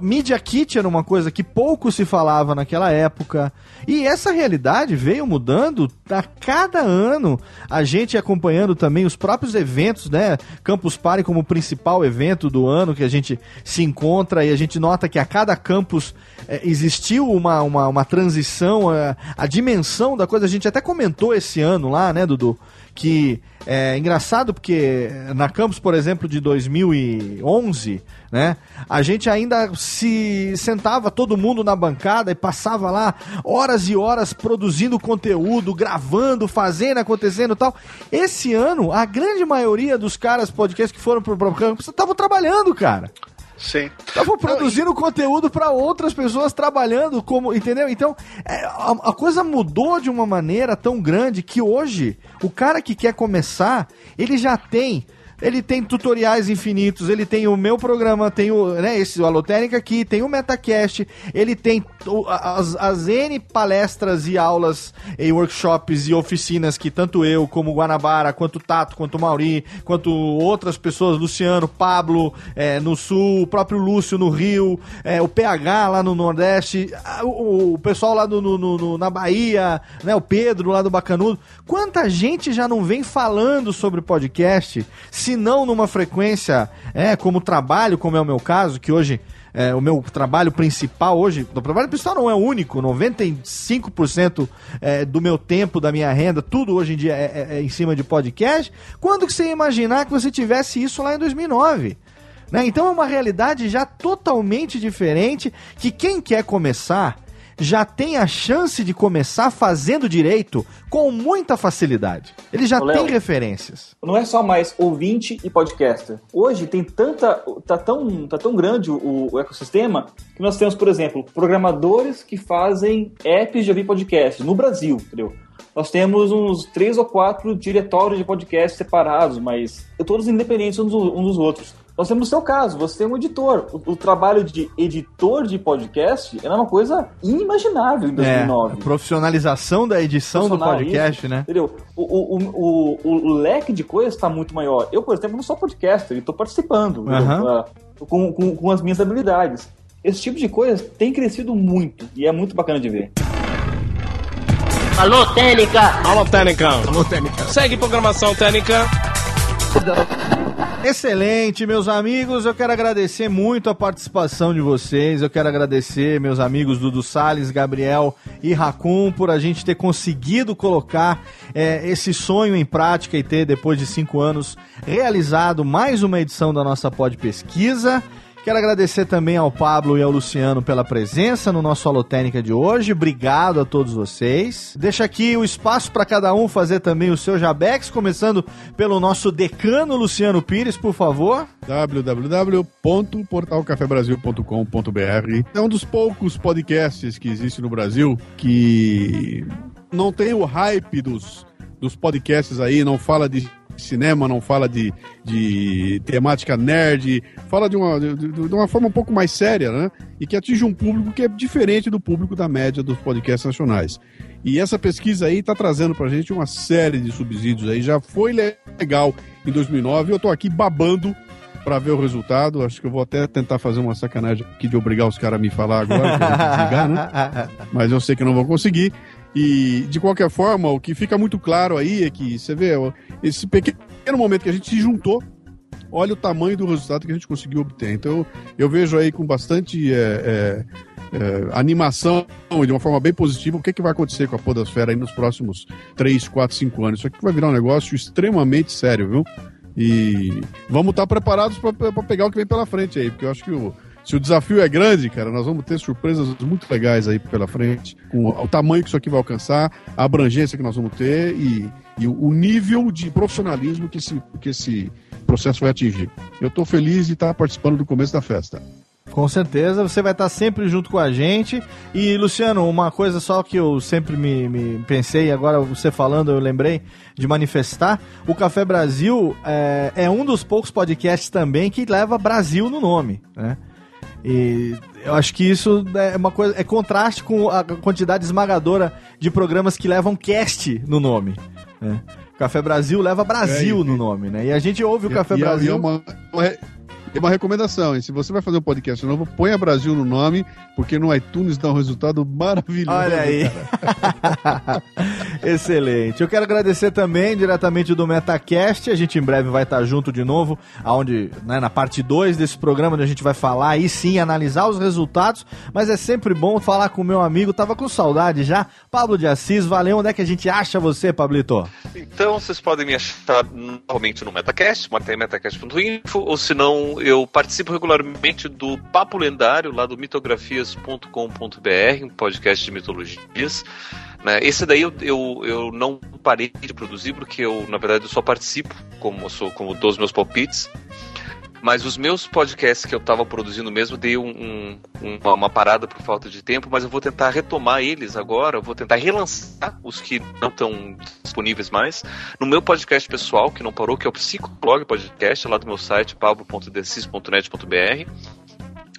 S1: Media Kit era uma coisa que pouco se falava naquela época. E essa realidade veio mudando a cada ano. A gente acompanhando também os próprios eventos, né? Campus Party como principal evento do ano que a gente se encontra e a gente nota que a cada campus é, existiu uma, uma, uma transição, é, a dimensão da coisa. A gente até comentou esse ano lá, né, Dudu? que é engraçado porque na Campus, por exemplo, de 2011, né, a gente ainda se sentava todo mundo na bancada e passava lá horas e horas produzindo conteúdo, gravando, fazendo, acontecendo tal. Esse ano, a grande maioria dos caras podcasts que foram pro Campus estavam trabalhando, cara.
S4: Sim.
S1: Estavam produzindo conteúdo para outras pessoas trabalhando como, entendeu? Então, é, a, a coisa mudou de uma maneira tão grande que hoje o cara que quer começar, ele já tem ele tem tutoriais infinitos, ele tem o meu programa, tem o, né, esse o Alotérica aqui, tem o Metacast, ele tem as, as N palestras e aulas e workshops e oficinas que tanto eu, como Guanabara, quanto Tato, quanto Mauri, quanto outras pessoas, Luciano, Pablo, é, no Sul, o próprio Lúcio no Rio, é, o PH lá no Nordeste, o, o pessoal lá no- no- no- na Bahia, né, o Pedro lá do Bacanudo. Quanta gente já não vem falando sobre podcast, se não numa frequência, é, como trabalho, como é o meu caso, que hoje é, o meu trabalho principal hoje, o trabalho principal não é único, 95% é, do meu tempo, da minha renda, tudo hoje em dia é, é- é em cima de podcast. Quando que você ia imaginar que você tivesse isso lá em 2009? Né? Então é uma realidade já totalmente diferente que quem quer começar já tem a chance de começar fazendo direito com muita facilidade. Ele já
S7: Ô,
S1: tem referências.
S7: Não é só mais ouvinte e podcaster. Hoje tem tanta. tá tão, tá tão grande o, o ecossistema que nós temos, por exemplo, programadores que fazem apps de ouvir podcast no Brasil, entendeu? Nós temos uns três ou quatro diretórios de podcast separados, mas todos independentes uns dos outros. Nós temos o seu caso, você tem um editor. O, o trabalho de editor de podcast era uma coisa inimaginável em 2009.
S1: É, a profissionalização da edição do podcast,
S7: isso,
S1: né?
S7: Entendeu? O, o, o, o, o leque de coisas está muito maior. Eu, por exemplo, não sou podcaster e estou participando. Ah, com, com, com as minhas habilidades. Esse tipo de coisa tem crescido muito e é muito bacana de ver.
S8: Alô, Técnica!
S3: Alô, Técnica. Alô, Técnica. Segue programação Técnica.
S1: Excelente, meus amigos. Eu quero agradecer muito a participação de vocês. Eu quero agradecer meus amigos Dudu Salles, Gabriel e Racun por a gente ter conseguido colocar é, esse sonho em prática e ter, depois de cinco anos, realizado mais uma edição da nossa Pod Pesquisa. Quero agradecer também ao Pablo e ao Luciano pela presença no nosso Alotênica de hoje. Obrigado a todos vocês. Deixa aqui o espaço para cada um fazer também o seu Jabex, começando pelo nosso decano Luciano Pires, por favor.
S5: www.portalcafebrasil.com.br É um dos poucos podcasts que existe no Brasil que não tem o hype dos, dos podcasts aí, não fala de cinema, não fala de, de temática nerd, fala de uma, de, de uma forma um pouco mais séria, né? E que atinge um público que é diferente do público da média dos podcasts nacionais. E essa pesquisa aí está trazendo pra gente uma série de subsídios aí, já foi legal em 2009, eu tô aqui babando para ver o resultado. Acho que eu vou até tentar fazer uma sacanagem aqui de obrigar os caras a me falar agora, desligar, né? (laughs) Mas eu sei que não vou conseguir. E, de qualquer forma, o que fica muito claro aí é que, você vê, esse pequeno momento que a gente se juntou, olha o tamanho do resultado que a gente conseguiu obter. Então, eu, vejo aí com bastante é, é, é, animação e de uma forma bem positiva o que, que vai acontecer com a Podosfera aí nos próximos 3, 4, 5 anos. Isso aqui vai virar um negócio extremamente sério, viu? E vamos estar preparados para pegar o que vem pela frente aí, porque eu acho que o, se o desafio é grande, cara, nós vamos ter surpresas muito legais aí pela frente, com o tamanho que isso aqui vai alcançar, a abrangência que nós vamos ter e, e o nível de profissionalismo que esse, que esse processo vai atingir. Eu estou feliz de estar participando do começo da festa.
S1: Com certeza, você vai estar sempre junto com a gente. E, Luciano, uma coisa só que eu sempre me, me pensei, agora você falando, eu lembrei de manifestar: o Café Brasil é, é um dos poucos podcasts também que leva Brasil no nome, né? E eu acho que isso é uma coisa, é contraste com a quantidade esmagadora de programas que levam cast no nome. Né? Café Brasil leva Brasil
S5: É,
S1: no nome, né? E a gente ouve o Café
S5: e, é-
S1: Brasil.
S5: E é uma, é uma recomendação, hein? Se você vai fazer um podcast novo, ponha Brasil no nome, porque no iTunes dá um resultado maravilhoso.
S1: Olha aí. (laughs) Excelente. Eu quero agradecer também diretamente do MetaCast. A gente em breve vai estar junto de novo, aonde, né, na parte 2 desse programa, onde a gente vai falar aí sim, analisar os resultados. Mas é sempre bom falar com o meu amigo. Tava com saudade já. Pablo de Assis, valeu. Onde é que a gente acha você, Pablito?
S2: Então vocês podem me achar novamente no Metacast, metacast.info, ou se não, eu participo regularmente do Papo Lendário, lá do mitografias.com.br, um podcast de mitologias. Né? Esse daí eu, eu, eu não parei de produzir, porque eu, na verdade, eu só participo, como sou, como dou os meus palpites. Mas os meus podcasts que eu tava produzindo mesmo, dei um, um, uma parada por falta de tempo, mas eu vou tentar retomar eles agora, eu vou tentar relançar os que não estão disponíveis mais, no meu podcast pessoal, que não parou, que é o Psicolog Podcast, lá do meu site, pablo.decis.net.br.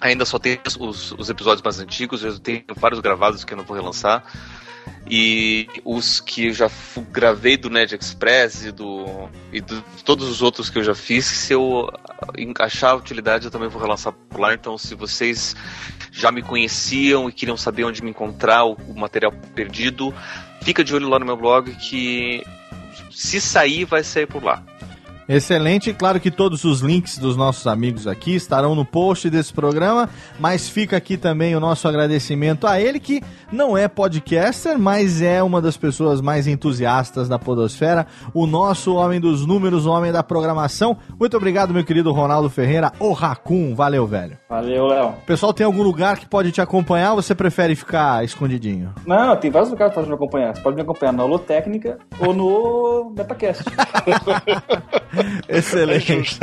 S2: Ainda só tem os, os episódios mais antigos, eu tenho vários gravados que eu não vou relançar. E os que eu já gravei do Ned Express e do e todos os outros que eu já fiz, se eu encaixar a utilidade, eu também vou relançar por lá. Então, se vocês já me conheciam e queriam saber onde me encontrar, o material perdido, fica de olho lá no meu blog que se sair, vai sair por lá.
S1: Excelente, claro que todos os links dos nossos amigos aqui estarão no post desse programa, mas fica aqui também o nosso agradecimento a ele que não é podcaster, mas é uma das pessoas mais entusiastas da podosfera, o nosso homem dos números, o homem da programação. Muito obrigado, meu querido Ronaldo Ferreira, o Racun. Valeu, velho.
S7: Valeu, Léo.
S1: Pessoal, tem algum lugar que pode te acompanhar ou você prefere ficar escondidinho?
S7: Não, tem vários lugares que pode me acompanhar. Você pode me acompanhar na Holotécnica ou no Metacast. (laughs) (laughs)
S1: excelente.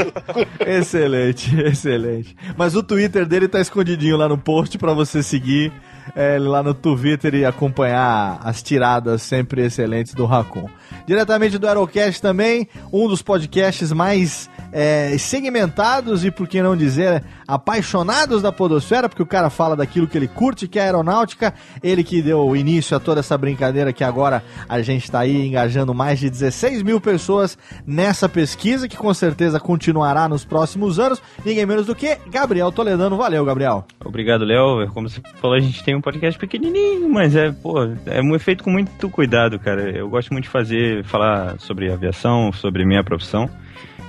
S1: excelente, excelente. Mas o Twitter dele tá escondidinho lá no post para você seguir é, lá no Twitter e acompanhar as tiradas sempre excelentes do Racon. Diretamente do Aerocast também, um dos podcasts mais é, segmentados e, por que não dizer, apaixonados da podosfera, porque o cara fala daquilo que ele curte, que é a aeronáutica. Ele que deu início a toda essa brincadeira que agora a gente está aí engajando mais de 16 mil pessoas nessa pesquisa, que com certeza continuará nos próximos anos. Ninguém menos do que Gabriel Toledano. Valeu, Gabriel.
S6: Obrigado, Léo. Como você falou, a gente tem um podcast pequenininho, mas é, pô, é feito com muito cuidado, cara. Eu gosto muito de fazer, falar sobre aviação, sobre minha profissão.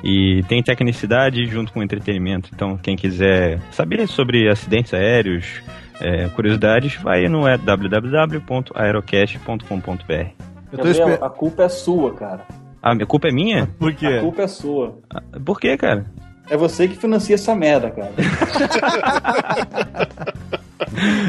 S6: E tem tecnicidade junto com entretenimento. Então, quem quiser saber sobre acidentes aéreos, é, curiosidades, vai no www.aerocast.com.br.
S7: A culpa é sua, cara.
S6: A minha culpa é minha? (laughs)
S7: Por quê? A culpa é sua.
S6: Por quê, cara?
S7: É você que financia essa merda, cara.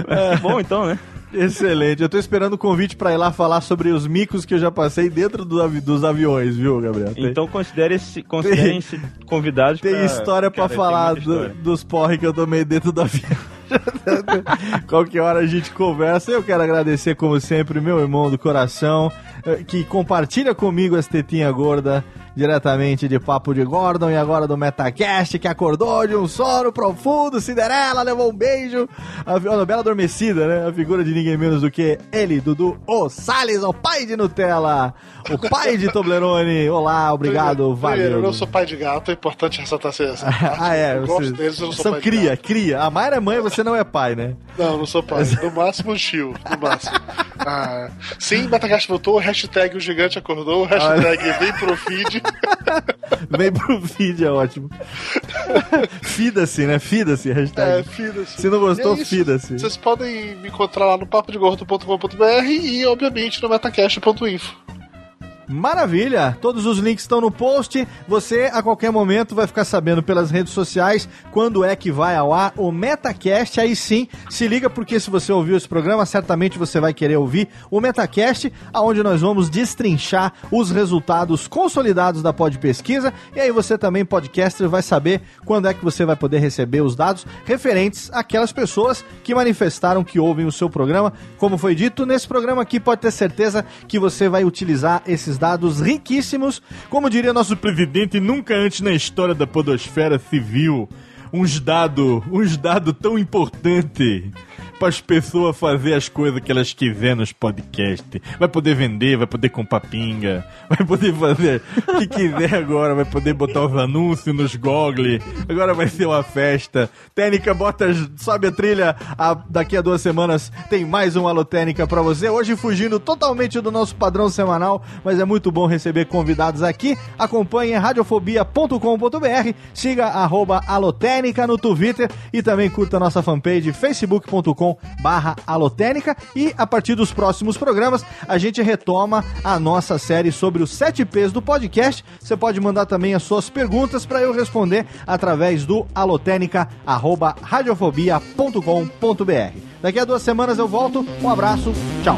S6: é, (laughs) bom, então, né?
S1: Excelente. Eu tô esperando o convite para ir lá falar sobre os micos que eu já passei dentro do avi dos aviões, viu, Gabriel?
S6: Tem... Então considere-se considere convidados
S1: Tem pra... história para falar do, dos porre que eu tomei dentro do avião. (laughs) Qualquer hora a gente conversa. Eu quero agradecer, como sempre, meu irmão do coração, que compartilha comigo essa tetinha gorda diretamente de Papo de Gordon e agora do Metacast, que acordou de um sono profundo, Cinderela levou um beijo, a, a bela adormecida, né? A figura de ninguém menos do que ele, Dudu O Salles, o pai de Nutella, o pai de Toblerone. Olá, obrigado, valeu.
S4: Eu não sou pai de gato, é importante ressaltar essa (laughs)
S1: Ah, é. Eu gosto deles, eu não sou São pai cria, cria. A Mayra é mãe, você não é pai, né?
S4: Não, não sou pai. No máximo, tio. No máximo. (laughs) Ah, sim, Metacast voltou, hashtag o gigante acordou, hashtag vem pro feed. (laughs)
S1: vem pro feed, é ótimo. (laughs) Fida-se, né? Fida-se, hashtag.
S4: É, fida-se.
S1: Se não gostou, é fida-se.
S4: Vocês podem me encontrar lá no papodegordo.com.br e, obviamente, no metacast.info.
S1: Maravilha! Todos os links estão no post. Você a qualquer momento vai ficar sabendo pelas redes sociais quando é que vai ao ar o Metacast. Aí sim, se liga porque se você ouviu esse programa, certamente você vai querer ouvir o Metacast, aonde nós vamos destrinchar os resultados consolidados da Pod Pesquisa. E aí você também, podcaster, vai saber quando é que você vai poder receber os dados referentes àquelas pessoas que manifestaram que ouvem o seu programa. Como foi dito, nesse programa aqui pode ter certeza que você vai utilizar esses dados riquíssimos, como diria nosso presidente, nunca antes na história da podosfera civil, uns dados, uns dados tão importantes para as pessoas fazer as coisas que elas quiserem nos podcasts. Vai poder vender, vai poder comprar pinga, (laughs) vai poder fazer o que quiser agora, vai poder botar os anúncios nos Google. Agora vai ser uma festa. Técnica, bota, sobe a trilha. A, daqui a duas semanas tem mais um Alotênica para você. Hoje fugindo totalmente do nosso padrão semanal, mas é muito bom receber convidados aqui. Acompanhe radiofobia.com.br, siga arroba Alotênica no Twitter e também curta nossa fanpage facebook.com barra alotênica e a partir dos próximos programas a gente retoma a nossa série sobre os 7 P's do podcast. Você pode mandar também as suas perguntas para eu responder através do alotênica@radiofobia.com.br. Daqui a duas semanas eu volto. Um abraço. Tchau.